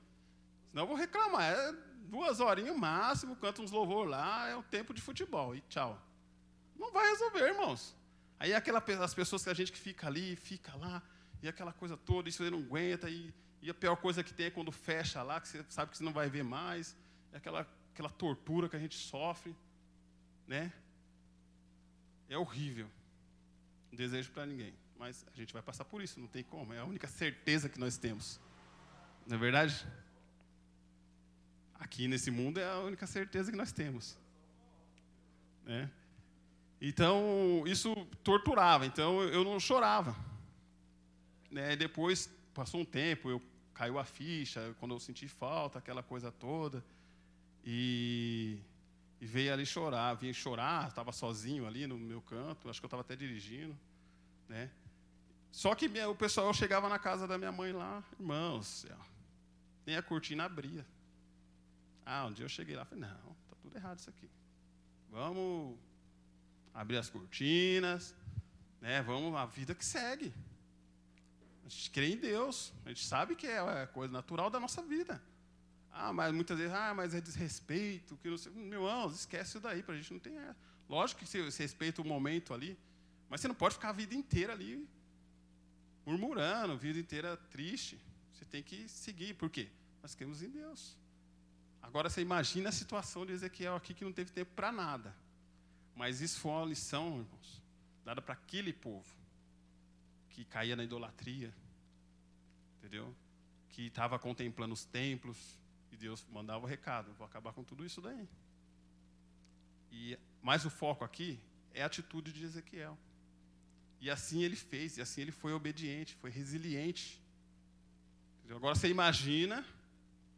Senão eu vou reclamar. É duas horinhas máximo, canta uns louvor lá, é um tempo de futebol. E tchau. Não vai resolver, irmãos. Aí aquela, as pessoas que a gente que fica ali, fica lá, e aquela coisa toda, isso você não aguenta, e, e, a pior coisa que tem é quando fecha lá, que você sabe que você não vai ver mais, é aquela, aquela tortura que a gente sofre né? É horrível. Não desejo para ninguém. Mas a gente vai passar por isso, não tem como. É a única certeza que nós temos. Não é verdade? Aqui nesse mundo é a única certeza que nós temos. Né? Então, isso torturava. Então, eu não chorava. Né? Depois, passou um tempo, eu caiu a ficha, quando eu senti falta, aquela coisa toda. E e veio ali chorar, vinha chorar, estava sozinho ali no meu canto, acho que eu estava até dirigindo, né? Só que o pessoal, chegava na casa da minha mãe lá, irmãos, nem a cortina abria. Ah, um dia eu cheguei lá e falei, não, tá tudo errado isso aqui. Vamos abrir as cortinas, né? Vamos, a vida que segue. A gente crê em Deus, a gente sabe que é a coisa natural da nossa vida. Ah, mas muitas vezes, ah, mas é desrespeito, que não sei. Meu irmão, esquece isso daí, para a gente não tem. Lógico que você, você respeita o momento ali, mas você não pode ficar a vida inteira ali murmurando, a vida inteira triste. Você tem que seguir. Por quê? Nós cremos em Deus. Agora você imagina a situação de Ezequiel aqui que não teve tempo para nada. Mas isso foi uma lição, irmãos, dada para aquele povo que caía na idolatria, entendeu? Que estava contemplando os templos, e Deus mandava o recado: vou acabar com tudo isso daí. E, mas o foco aqui é a atitude de Ezequiel. E assim ele fez, e assim ele foi obediente, foi resiliente. Agora você imagina,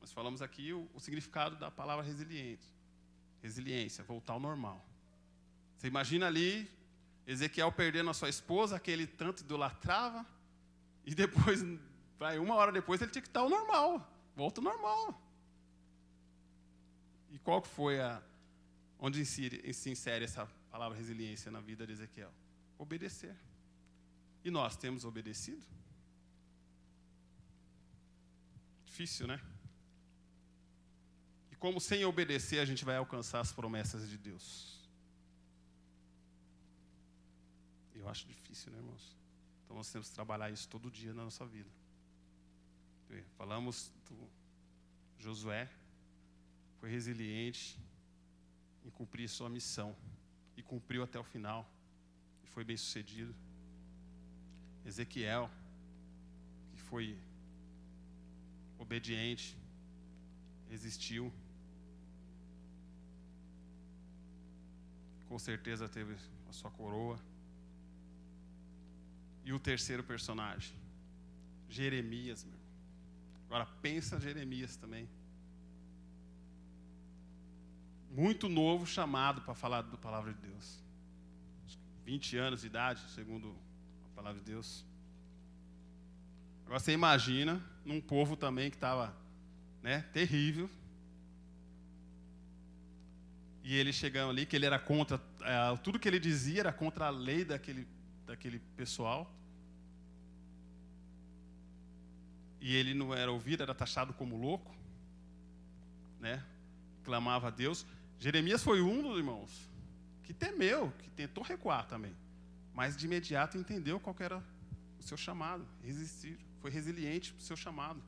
nós falamos aqui o, o significado da palavra resiliente. Resiliência, voltar ao normal. Você imagina ali Ezequiel perdendo a sua esposa, que ele tanto idolatrava, e depois, vai, uma hora depois, ele tinha que estar ao normal, volta ao normal. E qual foi a. Onde se insere essa palavra resiliência na vida de Ezequiel? Obedecer. E nós temos obedecido? Difícil, né? Como sem obedecer a gente vai alcançar as promessas de Deus? Eu acho difícil, né, irmãos? Então nós temos que trabalhar isso todo dia na nossa vida. Falamos do Josué, foi resiliente em cumprir sua missão e cumpriu até o final e foi bem sucedido. Ezequiel, que foi obediente, resistiu. Com certeza teve a sua coroa. E o terceiro personagem, Jeremias, meu. Agora pensa Jeremias também. Muito novo chamado para falar da palavra de Deus. 20 anos de idade, segundo a palavra de Deus. Agora você imagina num povo também que estava né, terrível. E ele chegando ali, que ele era contra, é, tudo que ele dizia era contra a lei daquele, daquele pessoal. E ele não era ouvido, era taxado como louco, né? Clamava a Deus. Jeremias foi um dos irmãos que temeu, que tentou recuar também, mas de imediato entendeu qual era o seu chamado, resistir, foi resiliente para o seu chamado.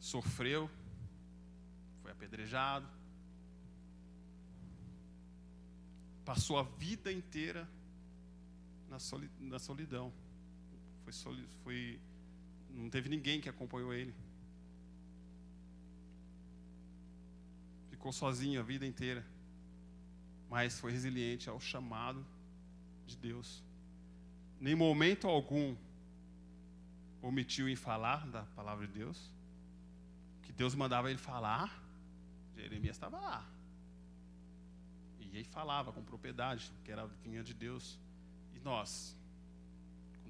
Sofreu, foi apedrejado, passou a vida inteira na solidão. Foi, foi não teve ninguém que acompanhou ele. Ficou sozinho a vida inteira. Mas foi resiliente ao chamado de Deus. Nem momento algum omitiu em falar da palavra de Deus. Que Deus mandava ele falar, Jeremias estava lá. E ele falava com propriedade, que era vinha de Deus. E nós,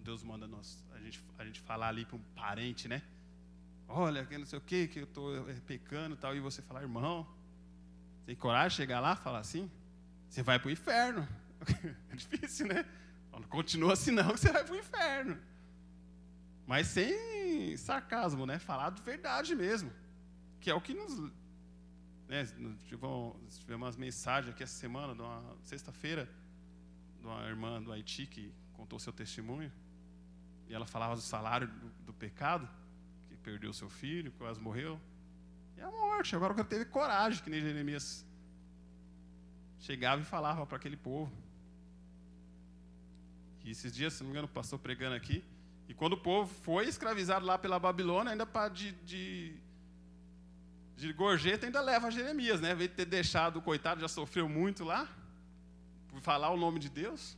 Deus manda nós, a, gente, a gente falar ali para um parente, né? Olha, que não sei o que, que eu estou pecando e tal, e você falar, irmão, tem coragem de chegar lá e falar assim? Você vai para o inferno. [laughs] É difícil, né? Não continua assim não, você vai para o inferno. Mas sem sarcasmo, né? Falar de verdade mesmo. Que é o que nos. Né? Tivemos, tivemos umas mensagens aqui essa semana, numa sexta-feira, de uma irmã do Haiti que contou seu testemunho. E ela falava do salário do, do pecado, que perdeu seu filho, quase morreu. E a morte. Agora que teve coragem, que nem Jeremias chegava e falava para aquele povo. E esses dias, se não me engano, passou pregando aqui. E quando o povo foi escravizado lá pela Babilônia, ainda para de, de, de gorjeta, ainda leva Jeremias, né? Veio ter deixado o coitado, já sofreu muito lá, por falar o nome de Deus,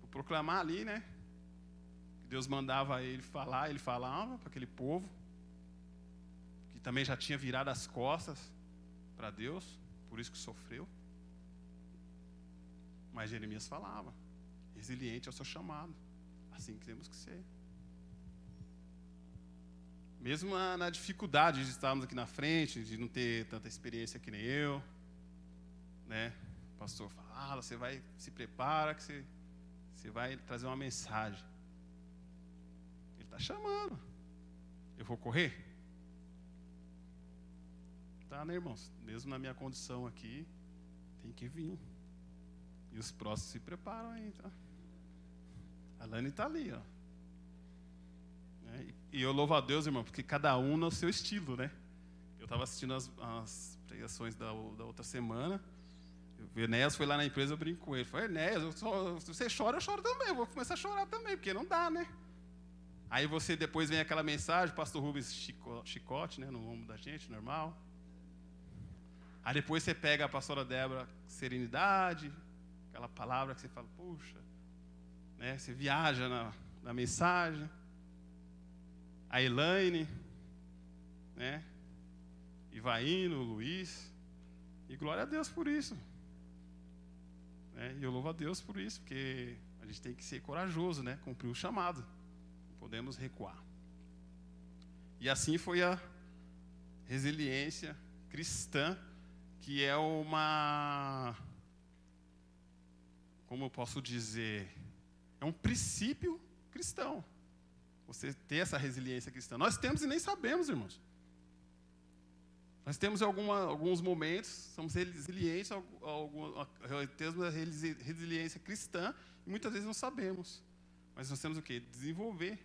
por proclamar ali, né? Deus mandava ele falar, ele falava para aquele povo, que também já tinha virado as costas para Deus, por isso que sofreu. Mas Jeremias falava, resiliente ao seu chamado, assim que temos que ser. Mesmo na, na dificuldade de estarmos aqui na frente, de não ter tanta experiência que nem eu, né? O pastor fala, ah, você vai, se prepara que você, você vai trazer uma mensagem. Está chamando. Eu vou correr? Tá, né, irmãos? Mesmo na minha condição aqui, tem que vir. E os próximos se preparam aí, tá? A Lani está ali, ó. É, e eu louvo a Deus, irmão, porque cada um no seu estilo, né? Eu estava assistindo as, as pregações da, da outra semana. O Enéas foi lá na empresa, eu brinco com ele. Falei, Enéas, se você chora, eu choro também. Eu vou começar a chorar também, porque não dá, né? Aí você depois vem aquela mensagem, pastor Rubens chicote, né, no ombro da gente, normal. Aí depois você pega a pastora Débora, serenidade, aquela palavra que você fala, puxa, né, você viaja na, na mensagem. A Elaine, né, Ivaíno, Luiz, e glória a Deus por isso. Né, e eu louvo a Deus por isso, porque a gente tem que ser corajoso, né, cumprir o chamado podemos recuar. E assim foi a resiliência cristã, que é uma. Como eu posso dizer? É um princípio cristão. Você ter essa resiliência cristã. Nós temos e nem sabemos, irmãos. Nós temos alguma, alguns momentos, somos resilientes, algum, temos a resiliência cristã, e muitas vezes não sabemos. Mas nós temos o quê? Desenvolver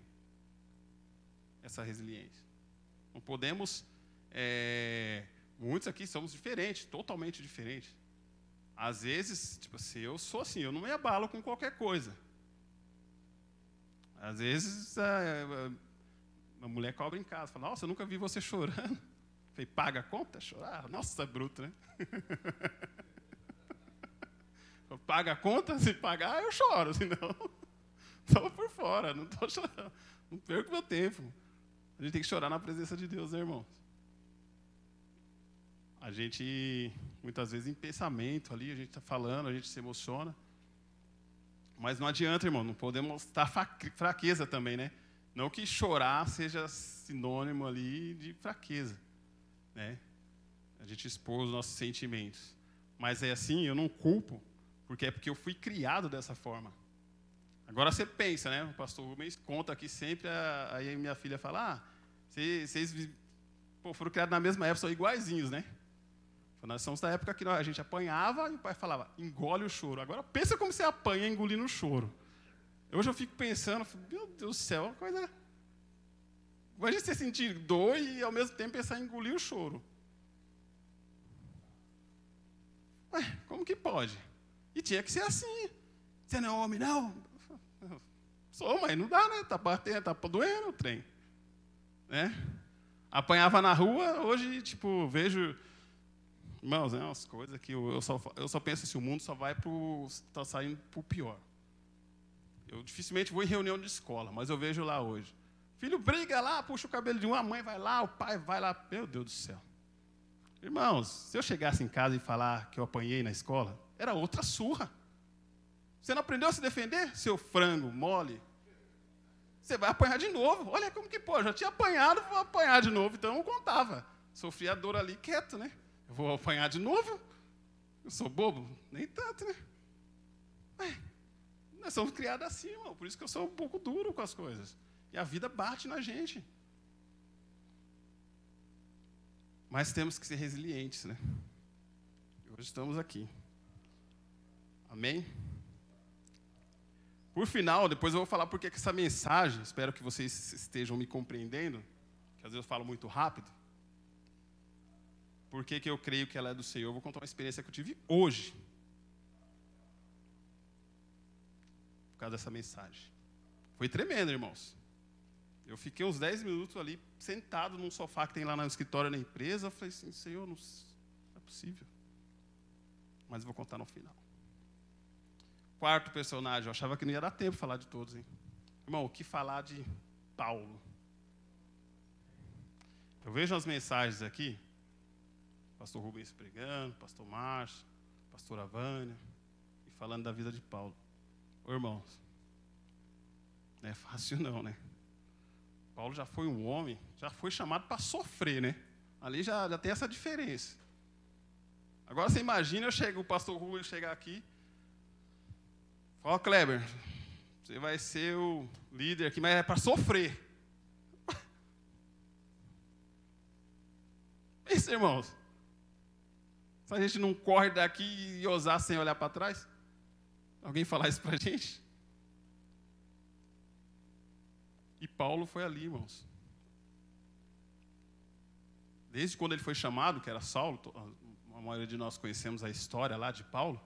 essa resiliência. Não podemos. É, muitos aqui somos diferentes, totalmente diferentes. Às vezes, tipo assim, eu sou assim, eu não me abalo com qualquer coisa. Às vezes, a, a mulher cobra em casa, fala, nossa, eu nunca vi você chorando. [laughs] Falei, paga a conta? Chorar? Nossa, bruto, né? [laughs] paga a conta? Se pagar, eu choro, [laughs] senão estou por fora, não estou chorando. Não perco meu tempo. A gente tem que chorar na presença de Deus, né, irmãos? A gente, muitas vezes, em pensamento ali, a gente está falando, a gente se emociona. Mas não adianta, irmão, não podemos estar fraqueza também, né? Não que chorar seja sinônimo ali de fraqueza, né? A gente expor os nossos sentimentos. Mas é assim, eu não culpo, porque é porque eu fui criado dessa forma. Agora você pensa, né? O pastor Rubens conta aqui sempre, aí minha filha fala, ah, vocês pô, foram criados na mesma época, são iguaizinhos, né? Nós somos da época que a gente apanhava e o pai falava, engole o choro. Agora pensa como você apanha engolindo o choro. Hoje eu fico pensando, meu Deus do céu, uma coisa. Imagina você sentir dor e ao mesmo tempo pensar em engolir o choro. Ué, como que pode? E tinha que ser assim. Você não é homem, não? Sou, mas não dá, né? Tá batendo, tá doendo o trem. Né? Apanhava na rua, hoje, tipo, vejo Irmãos, é umas coisas que eu, eu, só, eu só penso assim, o mundo só vai para está saindo para o pior. Eu dificilmente vou em reunião de escola, mas eu vejo lá hoje. Filho briga lá, puxa o cabelo de uma, mãe vai lá, o pai vai lá. Meu Deus do céu. Irmãos, se eu chegasse em casa e falar que eu apanhei na escola, era outra surra. Você não aprendeu a se defender? Seu frango mole. Você vai apanhar de novo. Olha como que pode. Já tinha apanhado, vou apanhar de novo. Então eu contava. Sofria dor ali quieto, né? Eu vou apanhar de novo? Eu sou bobo? Nem tanto, né? Ué, nós somos criados assim, irmão. Por isso que eu sou um pouco duro com as coisas. E a vida bate na gente. Mas temos que ser resilientes, né? Hoje estamos aqui. Amém? Por final, depois eu vou falar porque que essa mensagem, espero que vocês estejam me compreendendo, que às vezes eu falo muito rápido. Por que, que eu creio que ela é do Senhor? Eu vou contar uma experiência que eu tive hoje. Por causa dessa mensagem. Foi tremendo, irmãos. Eu fiquei uns 10 minutos ali, sentado num sofá que tem lá no escritório da empresa. Eu falei assim, Senhor, não, não é possível. Mas eu vou contar no final. Quarto personagem, eu achava que não ia dar tempo falar de todos, hein? Irmão, o que falar de Paulo? Eu vejo as mensagens aqui, pastor Rubens pregando, pastor Márcio, pastora Vânia, e falando da vida de Paulo. Ô, irmãos, não é fácil não, né? Paulo já foi um homem, já foi chamado para sofrer, né? Ali já, já tem essa diferença. Agora você imagina eu chego, o pastor Rubens chegar aqui, fala, Kleber, você vai ser o líder aqui, mas é para sofrer. [laughs] Isso, irmãos. Se a gente não corre daqui e ousar sem olhar para trás? Alguém falar isso para a gente? E Paulo foi ali, irmãos. Desde quando ele foi chamado, que era Saulo, a maioria de nós conhecemos a história lá de Paulo.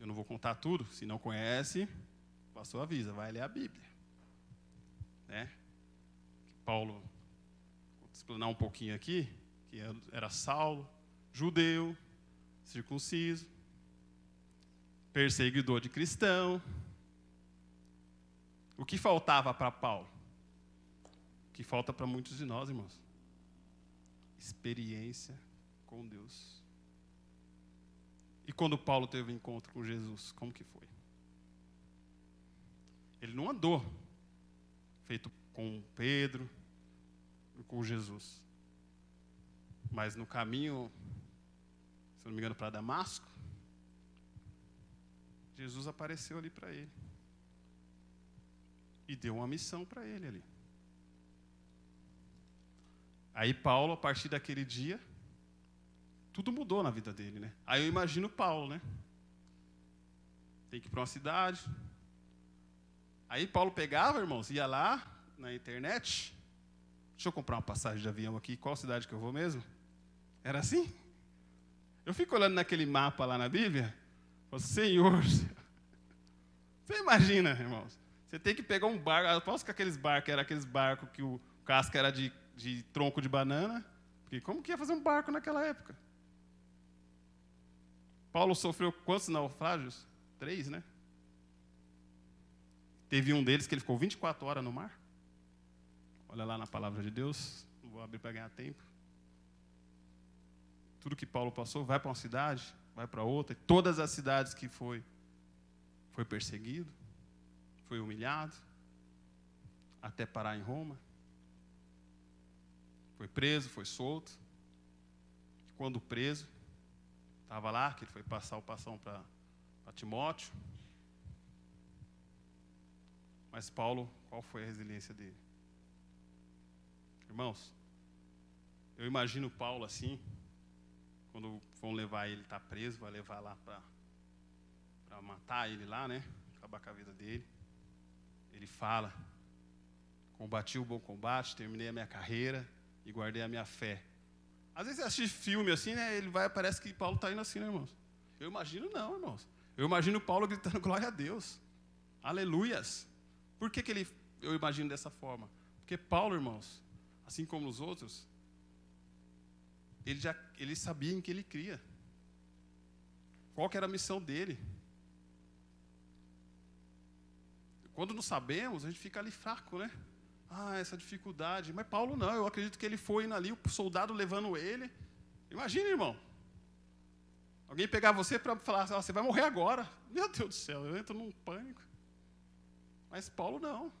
Eu não vou contar tudo, se não conhece, passou avisa, vai ler a Bíblia. Né? Paulo, vou explanar um pouquinho aqui, que era Saulo, judeu, circunciso, perseguidor de cristão. O que faltava para Paulo? O que falta para muitos de nós, irmãos? Experiência com Deus. E quando Paulo teve um encontro com Jesus, como que foi? Ele não andou feito com Pedro, com Jesus. Mas no caminho não me engano, para Damasco, Jesus apareceu ali para ele. E deu uma missão para ele ali. Aí Paulo, a partir daquele dia, tudo mudou na vida dele, né? Aí eu imagino Paulo, né? Tem que ir para uma cidade. Aí Paulo pegava, irmãos, ia lá na internet, Deixa eu comprar uma passagem de avião aqui. Qual cidade que eu vou mesmo? Era assim? Eu fico olhando naquele mapa lá na Bíblia. Falo, Senhor. [laughs] Você imagina, irmãos? Você tem que pegar um barco. Aposto que aqueles barcos eram aqueles barcos que o casco era de, de tronco de banana. Porque como que ia fazer um barco naquela época? Paulo sofreu quantos naufrágios? Três, né? Teve um deles que ele ficou 24 horas no mar. Olha lá na palavra de Deus. Não vou abrir para ganhar tempo. Tudo que Paulo passou, vai para uma cidade, vai para outra. Todas as cidades que foi, foi perseguido, foi humilhado, até parar em Roma. Foi preso, foi solto. Quando preso, estava lá, que ele foi passar o passão para Timóteo. Mas Paulo, qual foi a resiliência dele? Irmãos, eu imagino Paulo assim, quando vão levar ele, está preso, vai levar lá para matar ele lá, né? Acabar com a vida dele. Ele fala: Combati o bom combate, terminei a minha carreira e guardei a minha fé. Às vezes você assiste filme assim, né? Ele vai, parece que Paulo está indo assim, né, irmãos? Eu imagino não, irmãos. Eu imagino Paulo gritando glória a Deus. Aleluias. Por que, que ele, eu imagino dessa forma? Porque Paulo, irmãos, assim como os outros, ele já ele sabia em que ele cria. Qual que era a missão dele? Quando não sabemos, a gente fica ali fraco, né? Ah, essa dificuldade. Mas Paulo não, eu acredito que ele foi indo ali, o soldado levando ele. Imagina, irmão. Alguém pegar você para falar, ah, você vai morrer agora. Meu Deus do céu, eu entro num pânico. Mas Paulo não.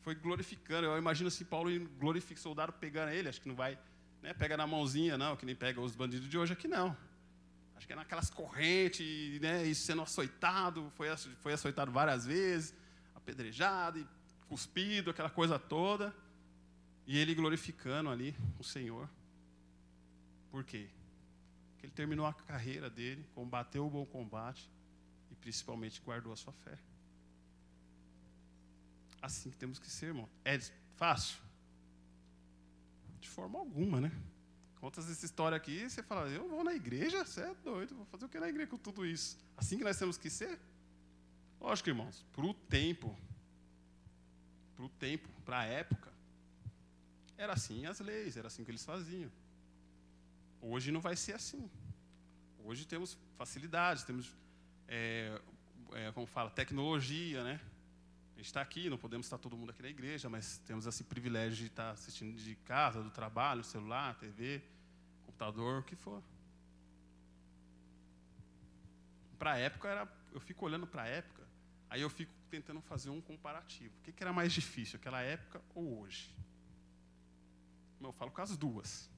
Foi glorificando. Eu imagino assim, Paulo glorifica o soldado pegando ele, acho que não vai, né, pega na mãozinha, não, que nem pega os bandidos de hoje aqui, não. Acho que é naquelas correntes, né, e sendo açoitado, foi, foi açoitado várias vezes, apedrejado e cuspido, aquela coisa toda. E ele glorificando ali o Senhor. Por quê? Porque ele terminou a carreira dele, combateu o bom combate e principalmente guardou a sua fé assim que temos que ser, irmão. É fácil? De forma alguma, né? Contas essa história aqui, você fala, eu vou na igreja, você é doido, vou fazer o que na igreja com tudo isso? Assim que nós temos que ser? Lógico, irmãos, para o tempo, para o tempo, para a época, era assim as leis, era assim que eles faziam. Hoje não vai ser assim. Hoje temos facilidades, temos, é, é, como fala, tecnologia, né? A gente está aqui, não podemos estar todo mundo aqui na igreja, mas temos esse privilégio de estar assistindo de casa, do trabalho, celular, TV, computador, o que for. Para a época, era, eu fico olhando para a época, aí eu fico tentando fazer um comparativo. O que, que era mais difícil, aquela época ou hoje? Eu falo com as duas.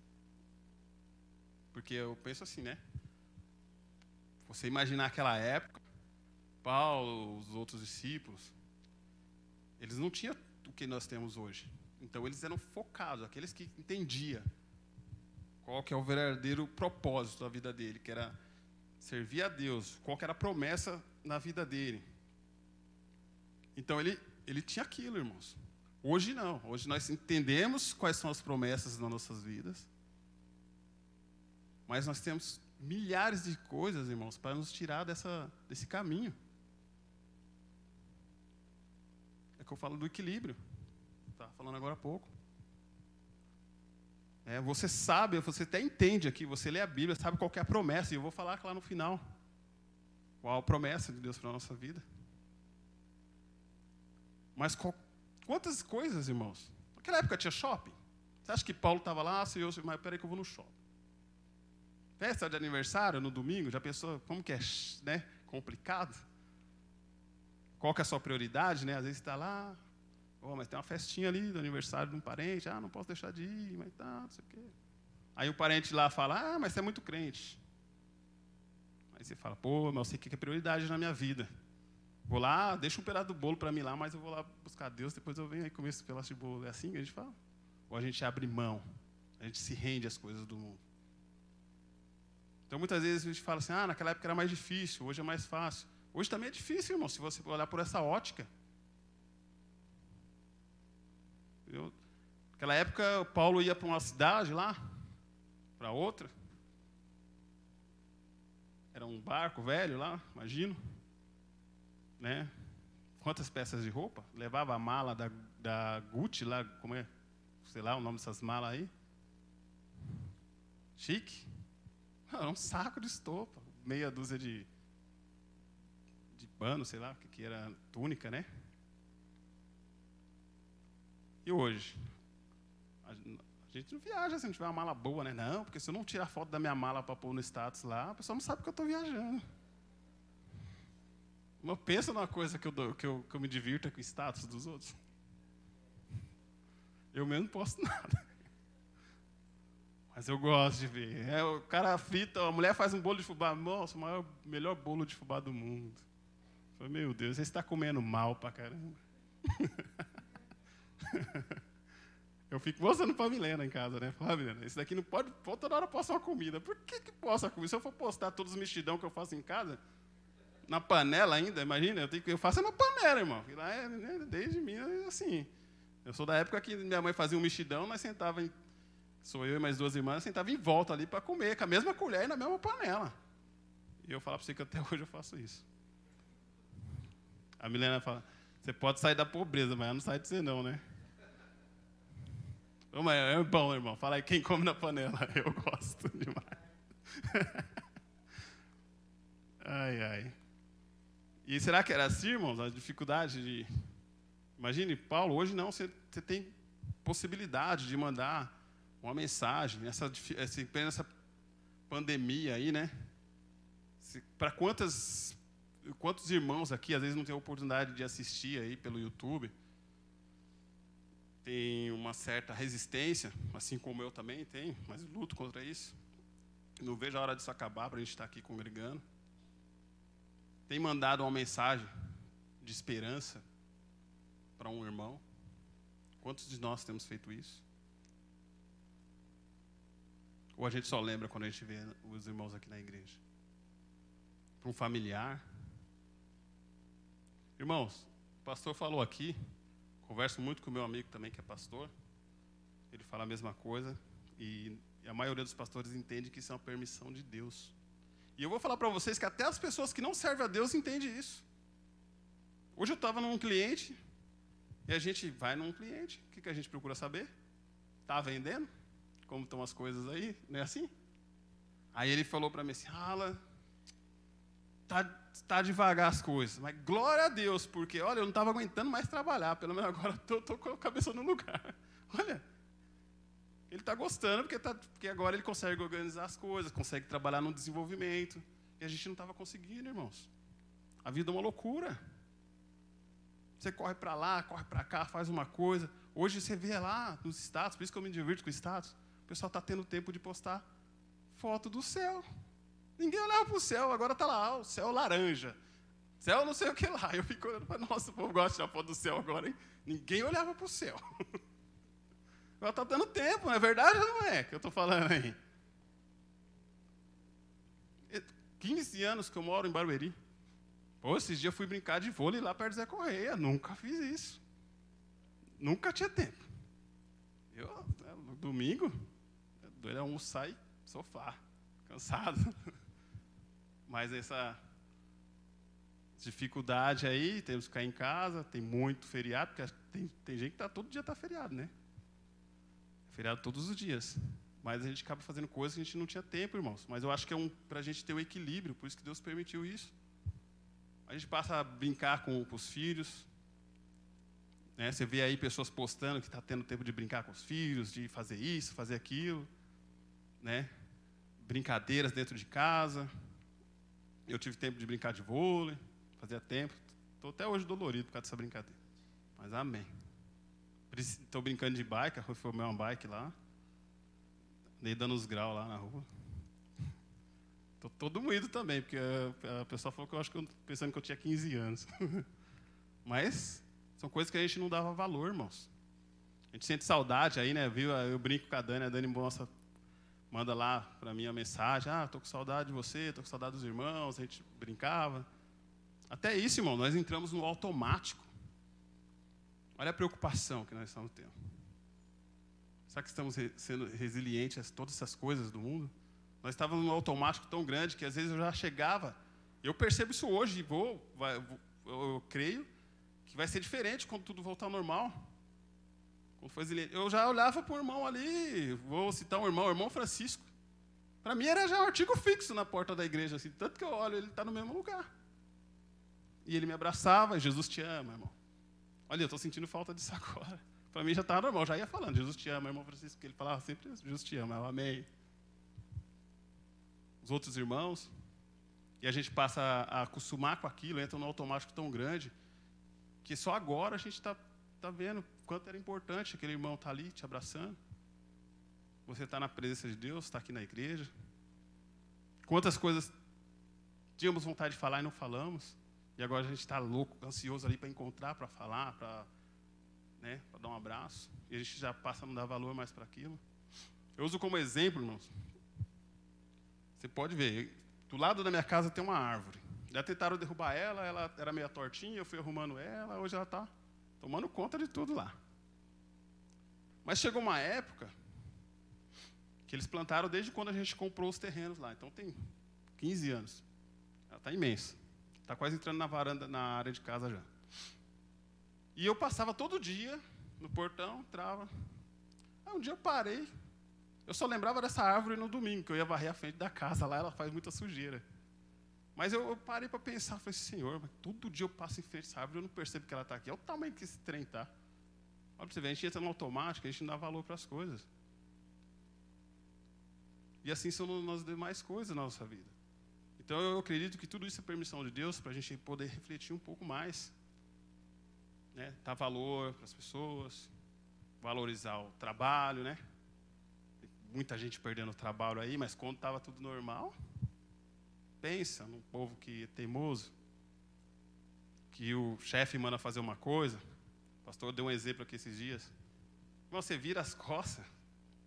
Porque eu penso assim, né? Você imaginar aquela época, Paulo, os outros discípulos, eles não tinham o que nós temos hoje. Então eles eram focados, aqueles que entendiam qual que é o verdadeiro propósito da vida dele, que era servir a Deus, qual que era a promessa na vida dele. Então ele, ele tinha aquilo, irmãos. Hoje não. Hoje nós entendemos quais são as promessas nas nossas vidas. Mas nós temos milhares de coisas, irmãos, para nos tirar dessa, desse caminho. Que eu falo do equilíbrio. Estava falando agora há pouco. É, você sabe, você até entende aqui, você lê a Bíblia, sabe qual é a promessa, e eu vou falar lá no final. Qual a promessa de Deus para a nossa vida. Mas qual, quantas coisas, irmãos? Naquela época tinha shopping. Você acha que Paulo estava lá, Senhor, mas peraí que eu vou no shopping. Festa de aniversário no domingo, já pensou como que é né, complicado? Qual que é a sua prioridade, né? Às vezes está lá, oh, mas tem uma festinha ali do aniversário de um parente, ah, não posso deixar de ir, mas tá, não sei o quê. Aí o parente lá fala, ah, mas você é muito crente. Aí você fala, pô, mas eu sei o que é prioridade na minha vida. Vou lá, deixa um pedaço do bolo para mim lá, mas eu vou lá buscar Deus, depois eu venho aí comer esse pedaço de bolo. É assim que a gente fala? Ou a gente abre mão, a gente se rende às coisas do mundo. Então muitas vezes a gente fala assim, ah, naquela época era mais difícil, hoje é mais fácil. Hoje também é difícil, irmão, se você olhar por essa ótica. Eu, Naquela época, Paulo ia para uma cidade lá, para outra. Era um barco velho lá, imagino. Né? Quantas peças de roupa? Levava a mala da, da Gucci lá, como é? Sei lá o nome dessas malas aí. Chique. Era um saco de estopa, meia dúzia de, de pano, sei lá, que, era túnica, né? E hoje? A gente não viaja se não tiver uma mala boa, né? Não, porque se eu não tirar foto da minha mala para pôr no status lá, a pessoa não sabe que eu estou viajando. Mas pensa numa coisa que eu, dou, que, eu, que eu me divirto com o status dos outros. Eu mesmo não posto [laughs] nada. Mas eu gosto de ver. É, o cara frita, a mulher faz um bolo de fubá. Nossa, o maior, melhor bolo de fubá do mundo. Falei, meu Deus, você está comendo mal pra caramba. [laughs] Eu fico mostrando para a Milena em casa, né? Fala, Milena, esse daqui não pode, toda hora postar uma comida. Por que, que posta comida? Se eu for postar todos os mexidão que eu faço em casa, na panela ainda, imagina, eu, tenho, eu faço na panela, irmão. E lá é, né, desde mim, assim. Eu sou da época que minha mãe fazia um mexidão, nós sentava em, sou eu e mais duas irmãs, sentava em volta ali para comer, com a mesma colher e na mesma panela. E eu falo para você que até [laughs] hoje eu faço isso. A Milena fala, você pode sair da pobreza, mas não sai de você não, né? É bom, irmão. Fala aí quem come na panela. [laughs] Eu gosto demais. [laughs] ai, ai. E será que era assim, irmãos? A dificuldade de. Imagine, Paulo, hoje não, você, você tem possibilidade de mandar uma mensagem nessa, nessa pandemia aí, né? Para quantas, quantos irmãos aqui às vezes não têm oportunidade de assistir aí pelo YouTube? tem uma certa resistência, assim como eu também tenho, mas luto contra isso. Não vejo a hora disso acabar para a gente estar aqui congregando. Tem mandado uma mensagem de esperança para um irmão. Quantos de nós temos feito isso? Ou a gente só lembra quando a gente vê os irmãos aqui na igreja? Para um familiar? Irmãos, o pastor falou aqui Converso muito com meu amigo também, que é pastor. Ele fala a mesma coisa. E a maioria dos pastores entende que isso é uma permissão de Deus. E eu vou falar para vocês que até as pessoas que não servem a Deus entendem isso. Hoje eu estava num cliente, e a gente vai num cliente, o que, que a gente procura saber? Está vendendo? Como estão as coisas aí? Não é assim? Aí ele falou para mim assim, Alan, tá, tá devagar as coisas. Mas glória a Deus, porque, olha, eu não estava aguentando mais trabalhar. Pelo menos agora estou com a cabeça no lugar. [laughs] Olha, ele está gostando, porque, tá, porque agora ele consegue organizar as coisas, consegue trabalhar no desenvolvimento. E a gente não estava conseguindo, irmãos. A vida é uma loucura. Você corre para lá, corre para cá, faz uma coisa. Hoje você vê lá nos status, por isso que eu me divirto com status. O pessoal está tendo tempo de postar foto do céu. Ninguém olhava para o céu, agora está lá, o céu laranja. Céu não sei o que lá. Eu fico olhando para, nossa, o povo gosta de foto do céu agora, hein? Ninguém olhava para o céu. [laughs] Agora está dando tempo, não é verdade ou não é que eu estou falando aí? 15 anos que eu moro em Barueri. Pô, esses dias fui brincar de vôlei lá perto do Zé Correia. Nunca fiz isso. Nunca tinha tempo. Eu, né, no domingo, doido almoçar e sofá. Cansado. [laughs] Mas essa dificuldade aí, temos que ficar em casa, tem muito feriado, porque tem, tem gente que tá, todo dia está feriado, né? Feriado todos os dias. Mas a gente acaba fazendo coisas que a gente não tinha tempo, irmãos. Mas eu acho que é um, para a gente ter o um equilíbrio, por isso que Deus permitiu isso. A gente passa a brincar com, com os filhos. Né? Você vê aí pessoas postando que está tendo tempo de brincar com os filhos, de fazer isso, fazer aquilo. Né? brincadeiras dentro de casa. Eu tive tempo de brincar de vôlei, fazia tempo. Estou até hoje dolorido por causa dessa brincadeira. Mas amém. Estou brincando de bike, foi uma bike lá. Dei dando os graus lá na rua. Estou todo moído também, porque a, pessoa falou que eu acho que eu, pensando que eu tinha 15 anos. [laughs] Mas são coisas que a gente não dava valor, irmãos. A gente sente saudade aí, né? Viu? Eu brinco com a Dani, a Dani mostra manda lá para mim a mensagem: Ah, estou com saudade de você, estou com saudade dos irmãos, a gente brincava. Até isso, irmão, nós entramos no automático. Olha a preocupação que nós estamos tendo. Será que estamos sendo resilientes a todas essas coisas do mundo? Nós estávamos num automático tão grande que às vezes eu já chegava. Eu percebo isso hoje, vou, vai, vou eu, creio que vai ser diferente quando tudo voltar ao normal. Eu já olhava para o irmão ali, vou citar um irmão, o irmão Francisco. Para mim era já um artigo fixo na porta da igreja, assim, tanto que eu olho, ele está no mesmo lugar. E ele me abraçava, Jesus te ama, irmão. Olha, eu estou sentindo falta disso [laughs] agora. Para mim já estava normal, já ia falando, Jesus te ama, irmão Francisco, porque ele falava sempre, Jesus te ama, eu amei. Os outros irmãos, e a gente passa a acostumar com aquilo, entra num automático tão grande, que só agora a gente está tá vendo quanto era importante aquele irmão estar tá ali te abraçando. Você está na presença de Deus, está aqui na igreja. Quantas coisas tínhamos vontade de falar e não falamos. E agora a gente está louco, ansioso ali para encontrar, para falar, para né, dar um abraço. E a gente já passa a não dar valor mais para aquilo. Eu uso como exemplo, irmãos. Você pode ver, do lado da minha casa tem uma árvore. Já tentaram derrubar ela, ela era meio tortinha, eu fui arrumando ela, hoje ela está tomando conta de tudo lá. Mas chegou uma época que eles plantaram desde quando a gente comprou os terrenos lá. Então tem 15 anos. Ela está imensa. Está quase entrando na varanda, na área de casa já. E eu passava todo dia no portão, entrava. Aí um dia eu parei, eu só lembrava dessa árvore no domingo, que eu ia varrer a frente da casa, lá ela faz muita sujeira. Mas eu, eu parei para pensar, falei, Senhor, mas todo dia eu passo em frente essa árvore, eu não percebo que ela está aqui. Olha o tamanho que esse trem está. Olha para você ver, a gente entra no automático, a gente não dá valor para as coisas. E assim são nas demais coisas na nossa vida. Então eu acredito que tudo isso é permissão de Deus para a gente poder refletir um pouco mais. Né? Dar valor para as pessoas, valorizar o trabalho, né? muita gente perdendo o trabalho aí, mas quando estava tudo normal, pensa num povo que é teimoso, que o chefe manda fazer uma coisa. O pastor deu um exemplo aqui esses dias. Você vira as costas,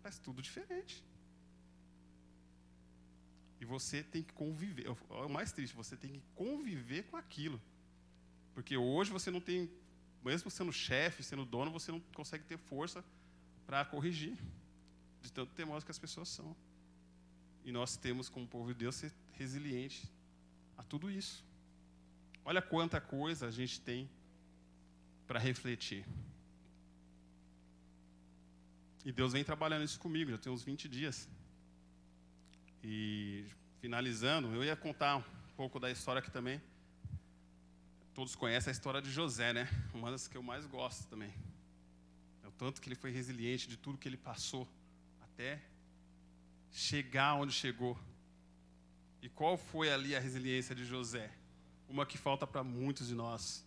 faz tudo diferente. E você tem que conviver. O mais triste, você tem que conviver com aquilo. Porque hoje você não tem, mesmo sendo chefe, sendo dono, você não consegue ter força para corrigir de tanto teimoso que as pessoas são. E nós temos, como povo de Deus, ser resiliente a tudo isso. Olha quanta coisa a gente tem para refletir. E Deus vem trabalhando isso comigo, já tem uns 20 dias. E finalizando, eu ia contar um pouco da história aqui também. Todos conhecem a história de José, né? Uma das que eu mais gosto também. É o tanto que ele foi resiliente de tudo que ele passou até chegar onde chegou. E qual foi ali a resiliência de José? Uma que falta para muitos de nós,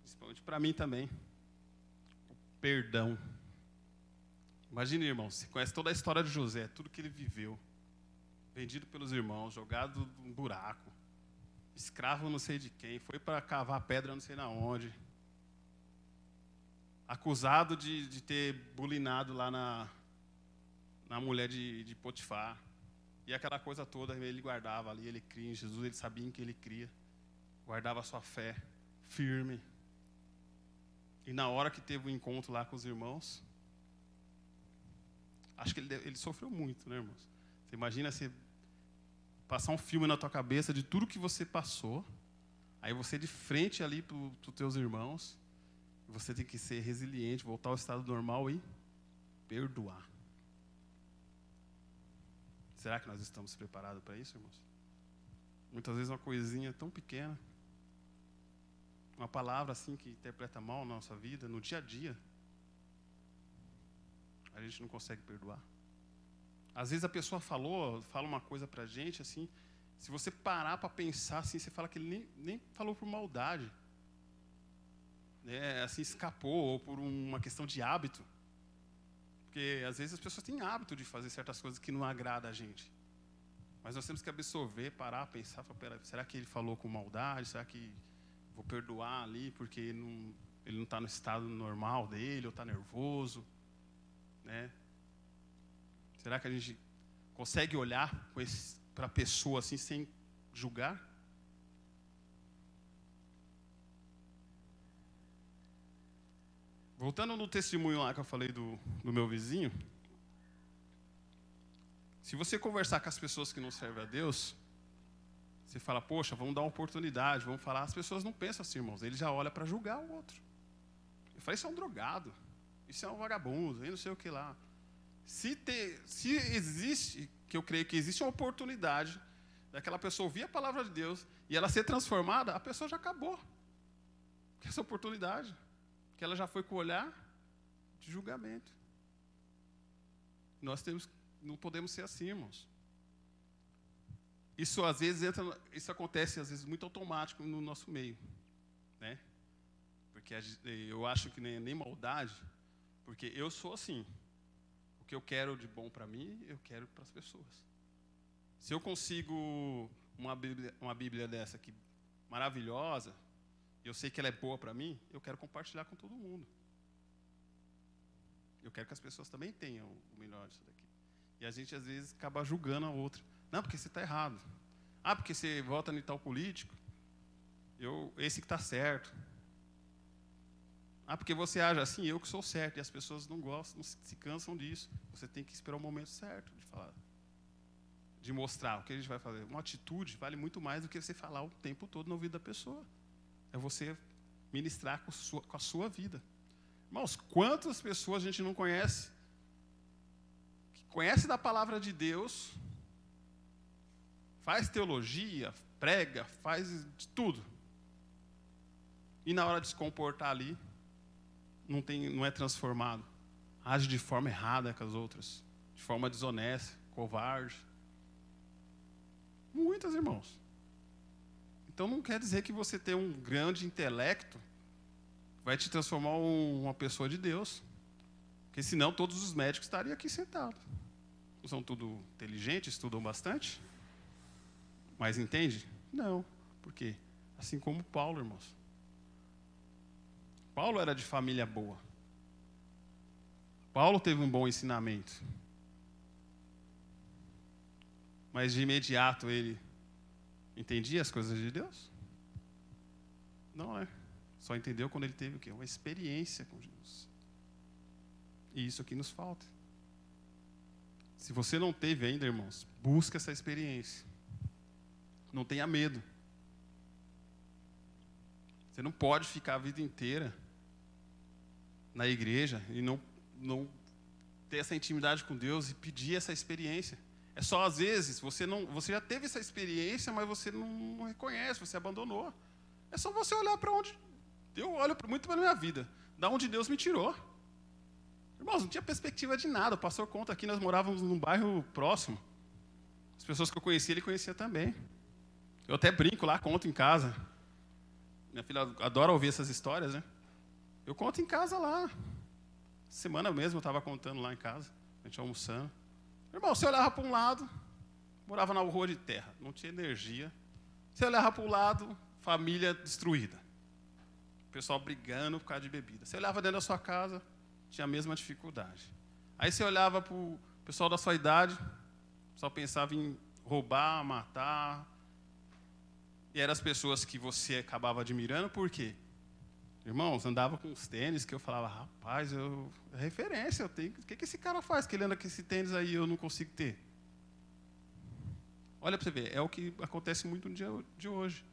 principalmente para mim também. O perdão. Imagine, irmão, você conhece toda a história de José, tudo que ele viveu. Vendido pelos irmãos, jogado num buraco, escravo não sei de quem, foi para cavar pedra não sei na onde. Acusado de, de ter bulinado lá na, na mulher de, de Potifar. E aquela coisa toda ele guardava ali, ele cria em Jesus, ele sabia em que ele cria. Guardava a sua fé firme. E na hora que teve o um encontro lá com os irmãos, acho que ele, ele sofreu muito, né, irmãos? Você imagina você passar um filme na tua cabeça de tudo que você passou, aí você de frente ali para os teus irmãos, você tem que ser resiliente, voltar ao estado normal e perdoar. Será que nós estamos preparados para isso, irmãos? Muitas vezes uma coisinha tão pequena, uma palavra assim que interpreta mal na nossa vida, no dia a dia, a gente não consegue perdoar. Às vezes a pessoa falou, fala uma coisa para a gente assim, se você parar para pensar assim, você fala que ele nem, nem falou por maldade. É, assim, escapou, ou por uma questão de hábito. Porque às vezes as pessoas têm hábito de fazer certas coisas que não agrada a gente. Mas nós temos que absorver, parar, pensar, falar, será que ele falou com maldade? Será que vou perdoar ali porque não, ele não está no estado normal dele, ou está nervoso? Né? Será que a gente consegue olhar para a pessoa assim sem julgar? Voltando no testemunho lá que eu falei do, do meu vizinho, se você conversar com as pessoas que não servem a Deus, você fala, poxa, vamos dar uma oportunidade, vamos falar. As pessoas não pensam assim, irmãos, ele já olha para julgar o outro. Eu falei, isso é um drogado, isso é um vagabundo, e não sei o que lá. Se, ter, se existe, que eu creio que existe uma oportunidade daquela pessoa ouvir a palavra de Deus e ela ser transformada, a pessoa já acabou. Essa oportunidade, que ela já foi com o olhar de julgamento. Nós temos não podemos ser assim, irmãos. Isso às vezes entra, isso acontece às vezes muito automático no nosso meio, né? Porque eu acho que nem, nem maldade, porque eu sou assim. O que eu quero de bom para mim, eu quero para as pessoas. Se eu consigo uma Bíblia, uma Bíblia dessa aqui maravilhosa, eu sei que ela é boa para mim, eu quero compartilhar com todo mundo. Eu quero que as pessoas também tenham o melhor disso daqui. E a gente, às vezes, acaba julgando a outra. Não, porque você está errado. Ah, porque você vota em tal político. Eu, esse que está certo. Ah, porque você age assim, eu que sou certo. E as pessoas não gostam, não se, cansam disso. Você tem que esperar o momento certo de falar. De mostrar o que a gente vai fazer. Uma atitude vale muito mais do que você falar o tempo todo no ouvido da pessoa. É você ministrar com, sua, com a sua vida. Irmãos, quantas pessoas a gente não conhece conhece da palavra de Deus, faz teologia, prega, faz de tudo. E na hora de se comportar ali, não, tem, não é transformado. Age de forma errada com as outras, de forma desonesta, covarde. Muitas, irmãos. Então não quer dizer que você ter um grande intelecto vai te transformar em uma pessoa de Deus. Porque senão todos os médicos estariam aqui sentados são tudo inteligentes, estudam bastante? Mas entende? Não. Por quê? Assim como Paulo, irmãos. Paulo era de família boa. Paulo teve um bom ensinamento. Mas de imediato ele entendia as coisas de Deus? Não é. Só entendeu quando ele teve o quê? Uma experiência com Jesus. E isso aqui nos falta. Se você não teve ainda, irmãos, busca essa experiência. Não tenha medo. Você não pode ficar a vida inteira na igreja e não, não ter essa intimidade com Deus e pedir essa experiência. É só às vezes você não, você já teve essa experiência, mas você não reconhece, você abandonou. É só você olhar para onde eu olho muito para minha vida, da onde Deus me tirou. Irmãos, não tinha perspectiva de nada. O pastor conta aqui, nós morávamos num bairro próximo. As pessoas que eu conhecia, ele conhecia também. Eu até brinco lá, conto em casa. Minha filha adora ouvir essas histórias, né? Eu conto em casa lá. Semana mesmo eu estava contando lá em casa, a gente almoçando. Irmão, você olhava para um lado, morava na rua de terra, não tinha energia. Você olhava para o lado, família destruída. O pessoal brigando por causa de bebida. Você olhava dentro da sua casa, tinha a mesma dificuldade. Aí você olhava para o pessoal da sua idade, só pensava em roubar, matar. E eram as pessoas que você acabava admirando, por quê? Irmãos, andava com os tênis que eu falava, rapaz, eu, é referência, eu tenho. O que, que esse cara faz que ele anda com esse tênis aí eu não consigo ter? Olha para você ver, é o que acontece muito no dia de hoje.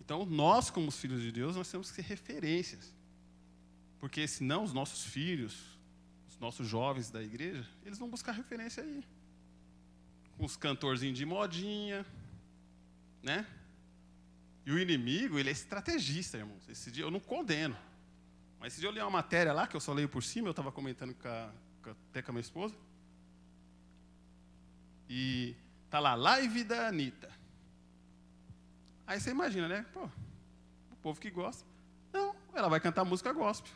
Então, nós, como filhos de Deus, nós temos que ser referências. Porque senão os nossos filhos, os nossos jovens da igreja, eles vão buscar referência aí. Com os cantorzinhos de modinha, né? E o inimigo, ele é estrategista, irmãos. Esse dia eu não condeno. Mas esse dia eu li uma matéria lá, que eu só leio por cima, eu estava comentando com a, com a, até com a minha esposa. E tá lá, live da Anitta. Aí você imagina, né? Pô, o povo que gosta. Não, ela vai cantar música gospel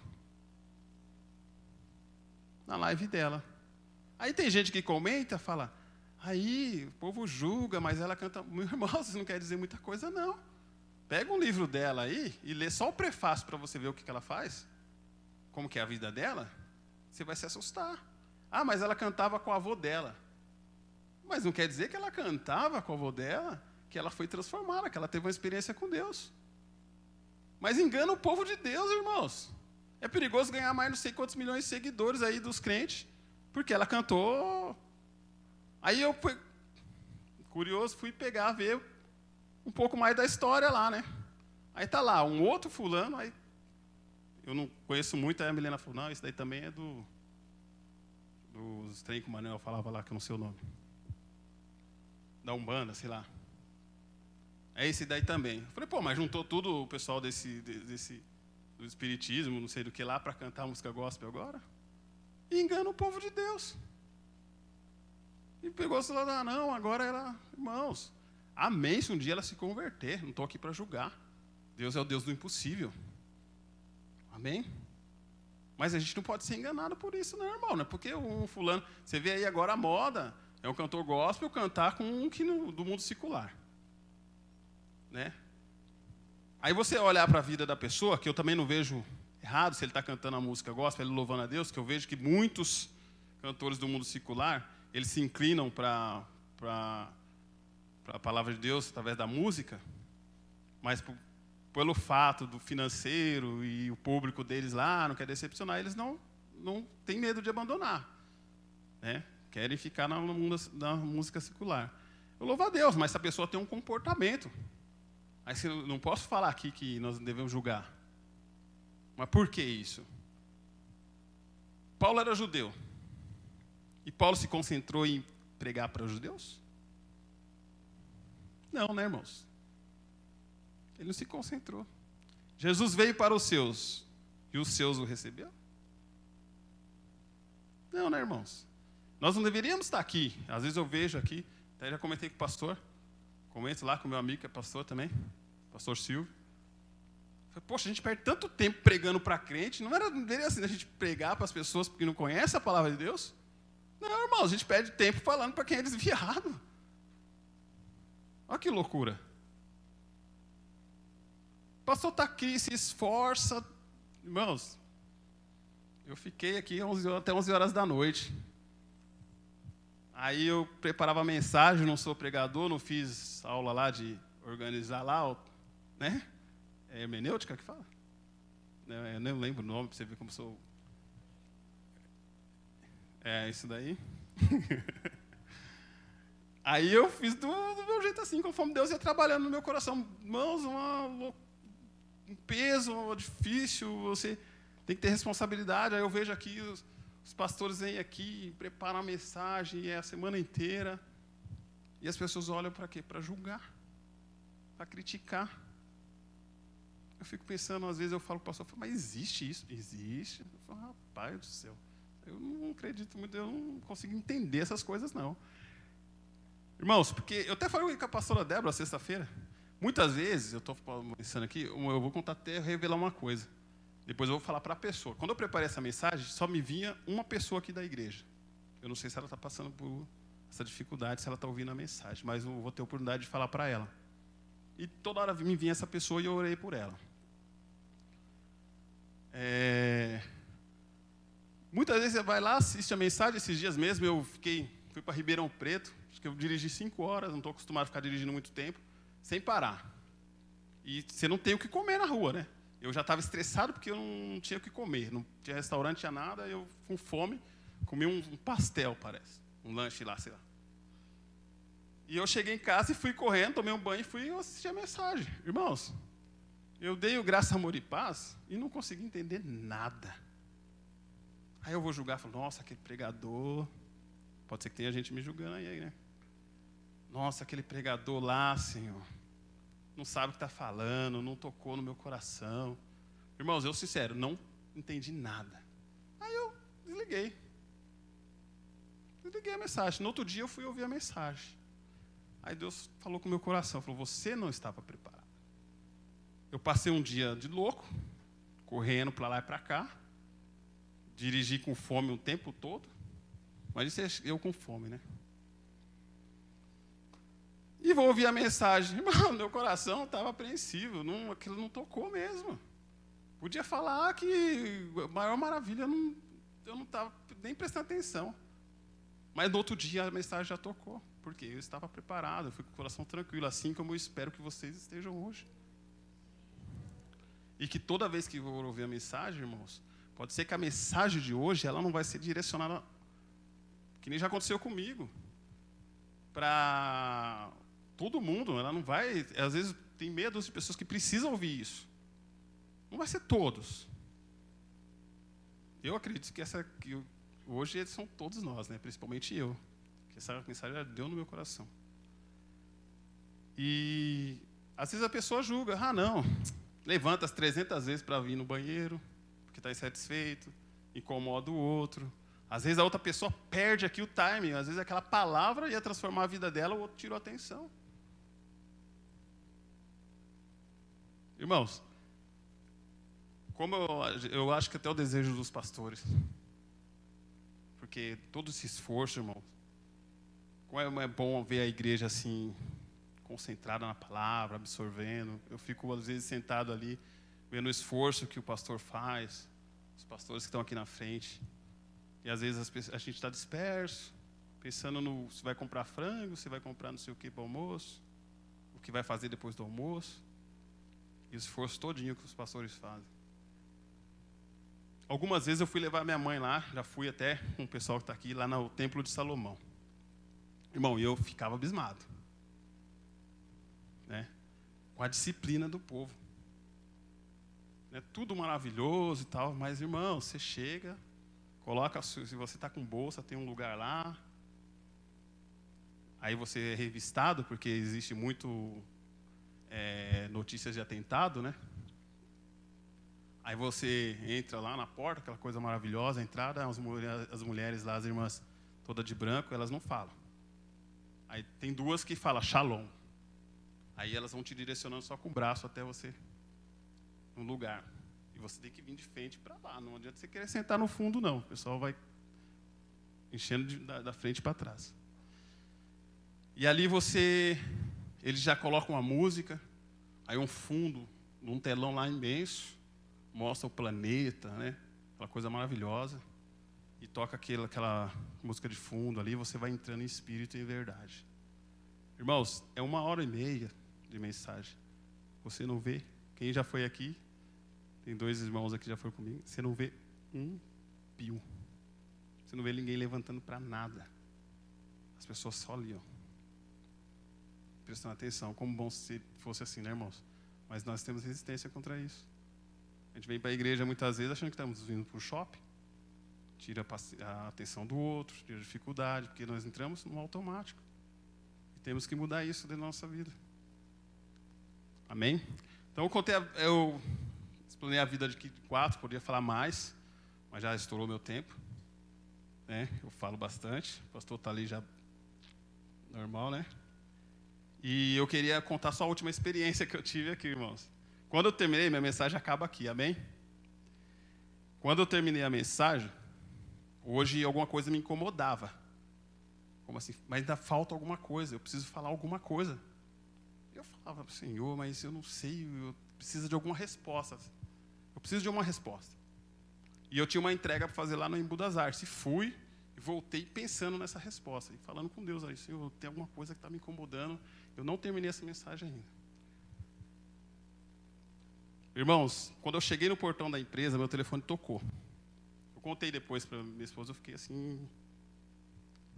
na live dela. Aí tem gente que comenta, fala, aí o povo julga, mas ela canta. Meu irmão, [laughs] isso não quer dizer muita coisa, não. Pega um livro dela aí e lê só o prefácio para você ver o que, que ela faz, como que é a vida dela, você vai se assustar. Ah, mas ela cantava com o avô dela. Mas não quer dizer que ela cantava com o avô dela, que ela foi transformada, que ela teve uma experiência com Deus. Mas engana o povo de Deus, irmãos. É perigoso ganhar mais não sei quantos milhões de seguidores aí dos crentes, porque ela cantou. Aí eu fui curioso, fui pegar, ver um pouco mais da história lá, né? Aí tá lá, um outro fulano, aí eu não conheço muito, aí a Milena falou, não, isso daí também é do dos trem que o Manuel falava lá, que eu não sei o nome. Da Umbanda, sei lá. É esse daí também. Eu falei, pô, mas juntou tudo o pessoal desse, desse do espiritismo, não sei do que lá, para cantar música gospel agora? E engana o povo de Deus. E pegou o celular, ah, não, agora era, irmãos, amém se um dia ela se converter, não estou aqui para julgar. Deus é o Deus do impossível. Amém? Mas a gente não pode ser enganado por isso, não, irmão. Não é porque um fulano. Você vê aí agora a moda, é um cantor gospel cantar com um que no, do mundo secular. Né? Aí você olhar para a vida da pessoa, que eu também não vejo errado se ele está cantando a música gospel, ele louvando a Deus, que eu vejo que muitos cantores do mundo secular, eles se inclinam para a palavra de Deus através da música, mas pelo fato do financeiro e o público deles lá não quer decepcionar, eles não, não têm medo de abandonar. Né? Querem ficar na, na música secular. Eu louvo a Deus, mas essa pessoa tem um comportamento. Aí não posso falar aqui que nós devemos julgar. Mas por que isso? Paulo era judeu. E Paulo se concentrou em pregar para os judeus? Não, né, irmãos? Ele não se concentrou. Jesus veio para os seus e os seus o receberam? Não, né, irmãos? Nós não deveríamos estar aqui. Às vezes eu vejo aqui, até já comentei com o pastor, comento lá com o meu amigo que é pastor também, pastor Silvio. Falei, Poxa, a gente perde tanto tempo pregando para crente, não, era, não deveria assim a gente pregar para as pessoas porque não conhecem a palavra de Deus? Não, irmão, a gente perde tempo falando para quem é desviado. Olha que loucura pastor está aqui, se esforça. Irmãos, eu fiquei aqui 11, até 11 horas da noite. Aí eu preparava a mensagem, não sou pregador, não fiz aula lá de organizar lá, né? É hermenêutica que fala? Eu nem lembro o nome, para você ver como sou. É isso daí. [laughs] Aí eu fiz do, do, meu jeito assim, conforme Deus ia trabalhando no meu coração. Irmãos, uma um peso difícil, você tem que ter responsabilidade. Aí eu vejo aqui os, os pastores vêm aqui, preparam a mensagem, é a semana inteira. E as pessoas olham para quê? Para julgar, para criticar. Eu fico pensando, às vezes eu falo para o pastor, mas existe isso? Existe. Eu falo, rapaz do céu, eu não acredito muito, eu não consigo entender essas coisas, não. Irmãos, porque eu até falei com a pastora Débora sexta-feira, Muitas vezes, eu estou pensando aqui, eu vou contar até revelar uma coisa. Depois eu vou falar para a pessoa. Quando eu preparei essa mensagem, só me vinha uma pessoa aqui da igreja. Eu não sei se ela está passando por essa dificuldade, se ela está ouvindo a mensagem, mas eu vou ter a oportunidade de falar para ela. E toda hora me vinha essa pessoa e eu orei por ela. É... Muitas vezes você vai lá, assiste a mensagem. Esses dias mesmo eu fiquei, fui para Ribeirão Preto, acho que eu dirigi cinco horas, não estou acostumado a ficar dirigindo muito tempo sem parar. E você não tem o que comer na rua, né? Eu já estava estressado porque eu não tinha o que comer. Não tinha restaurante, tinha nada. Eu, com fome, comi um, um pastel, parece. Um lanche lá, sei lá. E eu cheguei em casa e fui correndo, tomei um banho e fui assistir a mensagem. Irmãos, eu dei o graça, amor e paz e não consegui entender nada. Aí eu vou julgar, falo, nossa, aquele pregador. Pode ser que tenha gente me julgando aí, né? Nossa, aquele pregador lá, Senhor, não sabe o que está falando, não tocou no meu coração. Irmãos, eu sincero, não entendi nada. Aí eu desliguei. Desliguei a mensagem. No outro dia eu fui ouvir a mensagem. Aí Deus falou com o meu coração, falou: "Você não estava preparado". Eu passei um dia de louco, correndo para lá e para cá, dirigi com fome o tempo todo. Mas isso é eu com fome, né? E vou ouvir a mensagem. [laughs] Irmão, meu coração estava apreensivo, não, aquilo não tocou mesmo. Podia falar que a maior maravilha, eu não, eu não estava nem prestando atenção. Mas no outro dia a mensagem já tocou, porque eu estava preparado, eu fui com o coração tranquilo, assim como eu espero que vocês estejam hoje. E que toda vez que for ouvir a mensagem, irmãos, pode ser que a mensagem de hoje ela não vai ser direcionada, que nem já aconteceu comigo, para todo mundo. Ela não vai, às vezes tem medo de pessoas que precisam ouvir isso. Não vai ser todos. Eu acredito que essa que hoje são todos nós, né? Principalmente eu. Que essa mensagem já deu no meu coração. E às vezes a pessoa julga, ah, não, levanta as 300 vezes para vir no banheiro, porque está insatisfeito, incomoda o outro. Às vezes a outra pessoa perde aqui o timing, às vezes aquela palavra ia transformar a vida dela, o outro tirou a atenção. Irmãos, como eu, eu acho que até o desejo dos pastores, porque todo esse esforço, irmão, como é, é bom ver a igreja assim, concentrada na palavra, absorvendo. Eu fico, às vezes, sentado ali, vendo o esforço que o pastor faz, os pastores que estão aqui na frente. E às vezes a gente está disperso, pensando no se vai comprar frango, se vai comprar não sei o que para o almoço, o que vai fazer depois do almoço. O esforço todinho que os pastores fazem. Algumas vezes eu fui levar minha mãe lá, já fui até com o pessoal que está aqui, lá no Templo de Salomão. Irmão, eu ficava abismado. Né? Com a disciplina do povo. É tudo maravilhoso e tal, mas irmão, você chega, coloca, se você está com bolsa, tem um lugar lá. Aí você é revistado, porque existe muito é, notícias de atentado, né? Aí você entra lá na porta, aquela coisa maravilhosa, a entrada, as, mulheres, as mulheres lá, as irmãs todas de branco, elas não falam. Aí tem duas que falam shalom. Aí elas vão te direcionando só com o braço até você no lugar. E você tem que vir de frente para lá. Não adianta você querer sentar no fundo, não. O pessoal vai enchendo de, da, da frente para trás. E ali você, eles já colocam uma música, aí um fundo, num telão lá imenso, mostra o planeta, né? Aquela coisa maravilhosa. E toca aquela, aquela música de fundo ali, você vai entrando em espírito e em verdade. Irmãos, é uma hora e meia de mensagem. Você não vê? Quem já foi aqui? Tem dois irmãos aqui que já foram comigo. Você não vê um pio. Você não vê ninguém levantando para nada. As pessoas só ali, ó. Prestando atenção. Como bom se fosse assim, né, irmãos? Mas nós temos resistência contra isso. A gente vem para a igreja muitas vezes achando que estamos vindo para o shopping. Tira a atenção do outro, tira a dificuldade, porque nós entramos no automático. E temos que mudar isso da nossa vida. Amém? Então eu contei, eu explanei a vida de quatro, poderia falar mais, mas já estourou meu tempo. Né? Eu falo bastante, o pastor está ali já normal, né? E eu queria contar só a última experiência que eu tive aqui, irmãos. Quando eu terminei, minha mensagem acaba aqui, amém? Quando eu terminei a mensagem, hoje alguma coisa me incomodava. Como assim? Mas ainda falta alguma coisa, eu preciso falar alguma coisa. Eu falava Senhor, mas eu não sei, eu preciso de alguma resposta. Eu preciso de uma resposta. E eu tinha uma entrega para fazer lá no Embu das Artes. E fui e voltei pensando nessa resposta. E falando com Deus aí, Senhor, tem alguma coisa que está me incomodando. Eu não terminei essa mensagem ainda. Irmãos, quando eu cheguei no portão da empresa, meu telefone tocou. Eu contei depois para minha esposa, eu fiquei assim.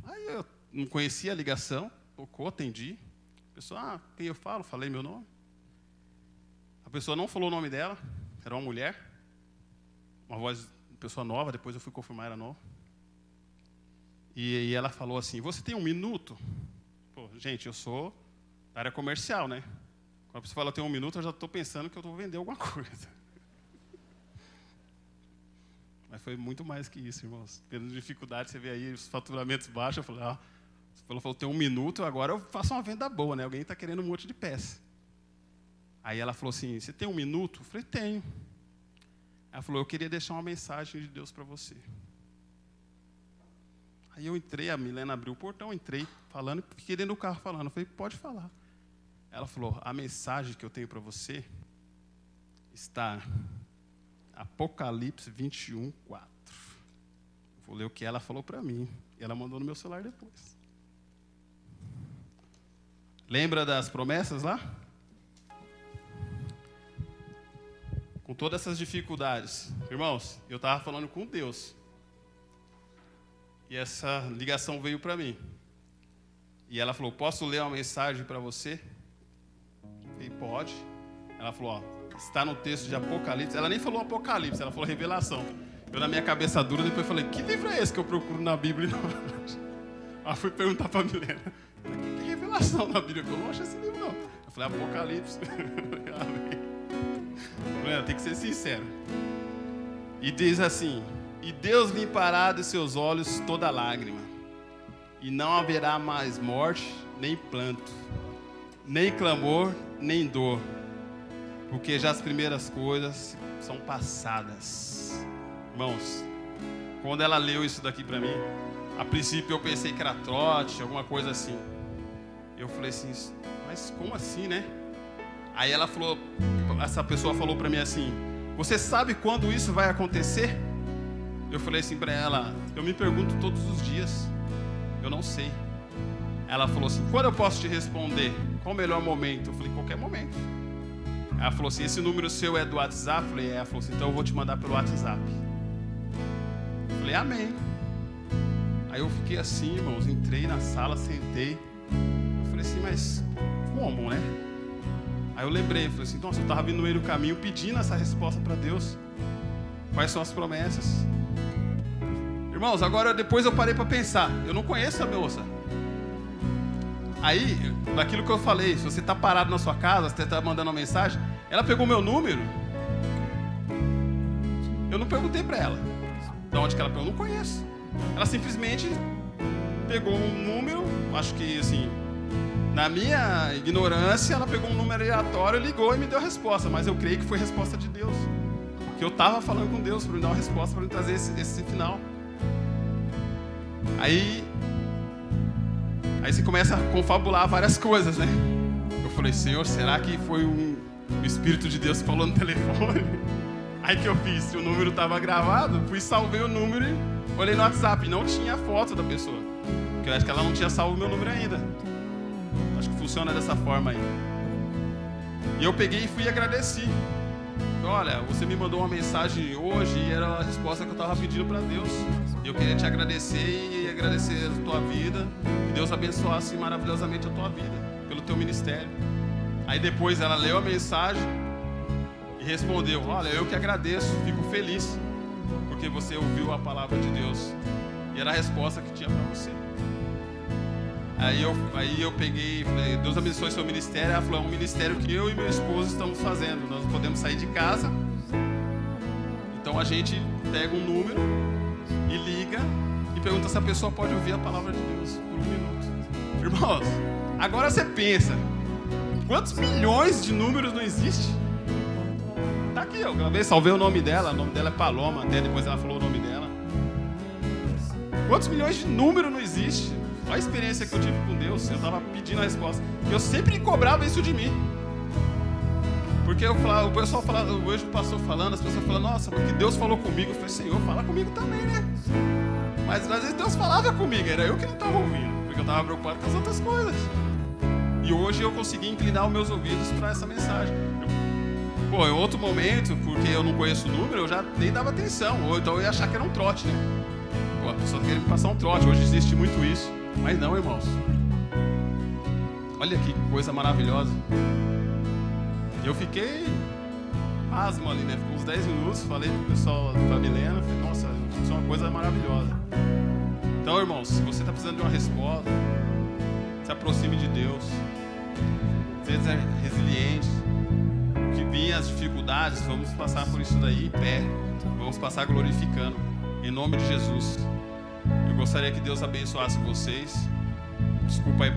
Aí eu não conhecia a ligação, tocou, atendi. A pessoa, ah, quem eu falo? Falei meu nome. A pessoa não falou o nome dela, era uma mulher, uma voz pessoa nova, depois eu fui confirmar, era nova. E, e ela falou assim: Você tem um minuto? Pô, gente, eu sou área comercial, né? Quando você fala tem um minuto, eu já estou pensando que eu vou vender alguma [laughs] coisa. Mas foi muito mais que isso, irmãos. Tendo dificuldade, você vê aí os faturamentos baixos. Eu falei, ah, você falou, falou, tem um minuto, agora eu faço uma venda boa, né? Alguém está querendo um monte de peça. Aí ela falou assim: Você tem um minuto? Eu falei: Tenho. Ela falou: Eu queria deixar uma mensagem de Deus para você. Aí eu entrei, a Milena abriu o portão, entrei falando, fiquei dentro do carro falando. Eu falei: Pode falar. Ela falou: A mensagem que eu tenho para você está Apocalipse 21, 4. Vou ler o que ela falou para mim. Ela mandou no meu celular depois. Lembra das promessas lá? com todas essas dificuldades. Irmãos, eu estava falando com Deus. E essa ligação veio para mim. E ela falou: Posso ler uma mensagem para você? Falei: Pode. Ela falou: Ó, está no texto de Apocalipse. Ela nem falou Apocalipse, ela falou Revelação. Eu, na minha cabeça dura, depois falei: Que livro é esse que eu procuro na Bíblia? [laughs] Ela fui perguntar para a Milena: Que revelação na Bíblia? Eu não acho esse livro, não. Eu falei: Apocalipse. [laughs] Milena, tem que ser sincero. E diz assim: E Deus limpará de seus olhos toda lágrima e não haverá mais morte, nem planto, nem clamor, nem dor, porque já as primeiras coisas são passadas. Irmãos, quando ela leu isso daqui para mim, a princípio eu pensei que era trote, alguma coisa assim. Eu falei assim, mas como assim, né? Aí ela falou, essa pessoa falou para mim assim: Você sabe quando isso vai acontecer? Eu falei assim para ela: Eu me pergunto todos os dias. Eu não sei. Ela falou assim: Quando eu posso te responder? Qual o melhor momento? Eu falei: Qualquer momento. Ela falou assim: Esse número seu é do WhatsApp? Eu falei: É. Ela falou assim: Então eu vou te mandar pelo WhatsApp. Eu falei: Amém. Aí eu fiquei assim, irmãos. Entrei na sala, sentei. Eu falei assim: Mas como, né? Aí eu lembrei, falei assim, nossa, eu estava vindo no meio do caminho pedindo essa resposta para Deus. Quais são as promessas? Irmãos, agora depois eu parei para pensar. Eu não conheço a moça. Aí, daquilo que eu falei, se você está parado na sua casa, você está mandando uma mensagem, ela pegou meu número. Eu não perguntei para ela. De onde que ela pegou? Eu não conheço. Ela simplesmente pegou um número, acho que assim, na minha ignorância, ela pegou um número aleatório, ligou e me deu a resposta. Mas eu creio que foi resposta de Deus. Que eu estava falando com Deus para me dar uma resposta, para me trazer esse, esse final. Aí, aí você começa a confabular várias coisas, né? Eu falei, Senhor, será que foi um, o Espírito de Deus falou no telefone? [laughs] Aí que eu fiz, o número estava gravado, fui salvei o número e olhei no WhatsApp, não tinha foto da pessoa. Porque eu acho que ela não tinha salvo o meu número ainda. Acho que funciona dessa forma aí. E eu peguei e fui e agradeci. Olha, você me mandou uma mensagem hoje e era a resposta que eu estava pedindo para Deus. E eu queria te agradecer e agradecer a tua vida. Que Deus abençoasse maravilhosamente a tua vida, pelo teu ministério. Aí depois ela leu a mensagem e respondeu: Olha, eu que agradeço, fico feliz, porque você ouviu a palavra de Deus. E era a resposta que tinha para você. Aí eu, aí eu peguei, falei, Deus abençoe seu ministério. Ela falou, é um ministério que eu e meu esposo estamos fazendo. Nós não podemos sair de casa. Então a gente pega um número e liga e pergunta se a pessoa pode ouvir a palavra de Deus por um minuto. Irmãos, agora você pensa, quantos milhões de números não existe? Tá aqui, eu gravei, salvei o nome dela, o nome dela é Paloma, até depois ela falou o nome dela. Quantos milhões de números não existe? Olha a experiência que eu tive com Deus. Eu estava pedindo a resposta. E eu sempre cobrava isso de mim. Porque eu falava, o pessoal falava, o pastor falando, as pessoas falando, nossa, porque Deus falou comigo. Eu falei, Senhor, fala comigo também, né? Mas às vezes Deus falava comigo, era eu que não estava ouvindo, porque eu estava preocupado com as outras coisas. E hoje eu consegui inclinar os meus ouvidos para essa mensagem. Pô, em outro momento, porque eu não conheço o número, eu já nem dava atenção. Ou então eu ia achar que era um trote, né? Pô, a pessoa queria me passar um trote. Hoje existe muito isso. Mas não, irmãos. Olha que coisa maravilhosa. Eu fiquei asma ali, né? Ficou uns 10 minutos, falei pro pessoal da Milena, falei, nossa, isso é uma coisa maravilhosa. Então, irmãos, se você está precisando de uma resposta, se aproxime de Deus. Seja resiliente. Que vinha as dificuldades, vamos passar por isso daí pé. Vamos passar glorificando. Em nome de Jesus. Eu gostaria que Deus abençoasse vocês. Desculpa aí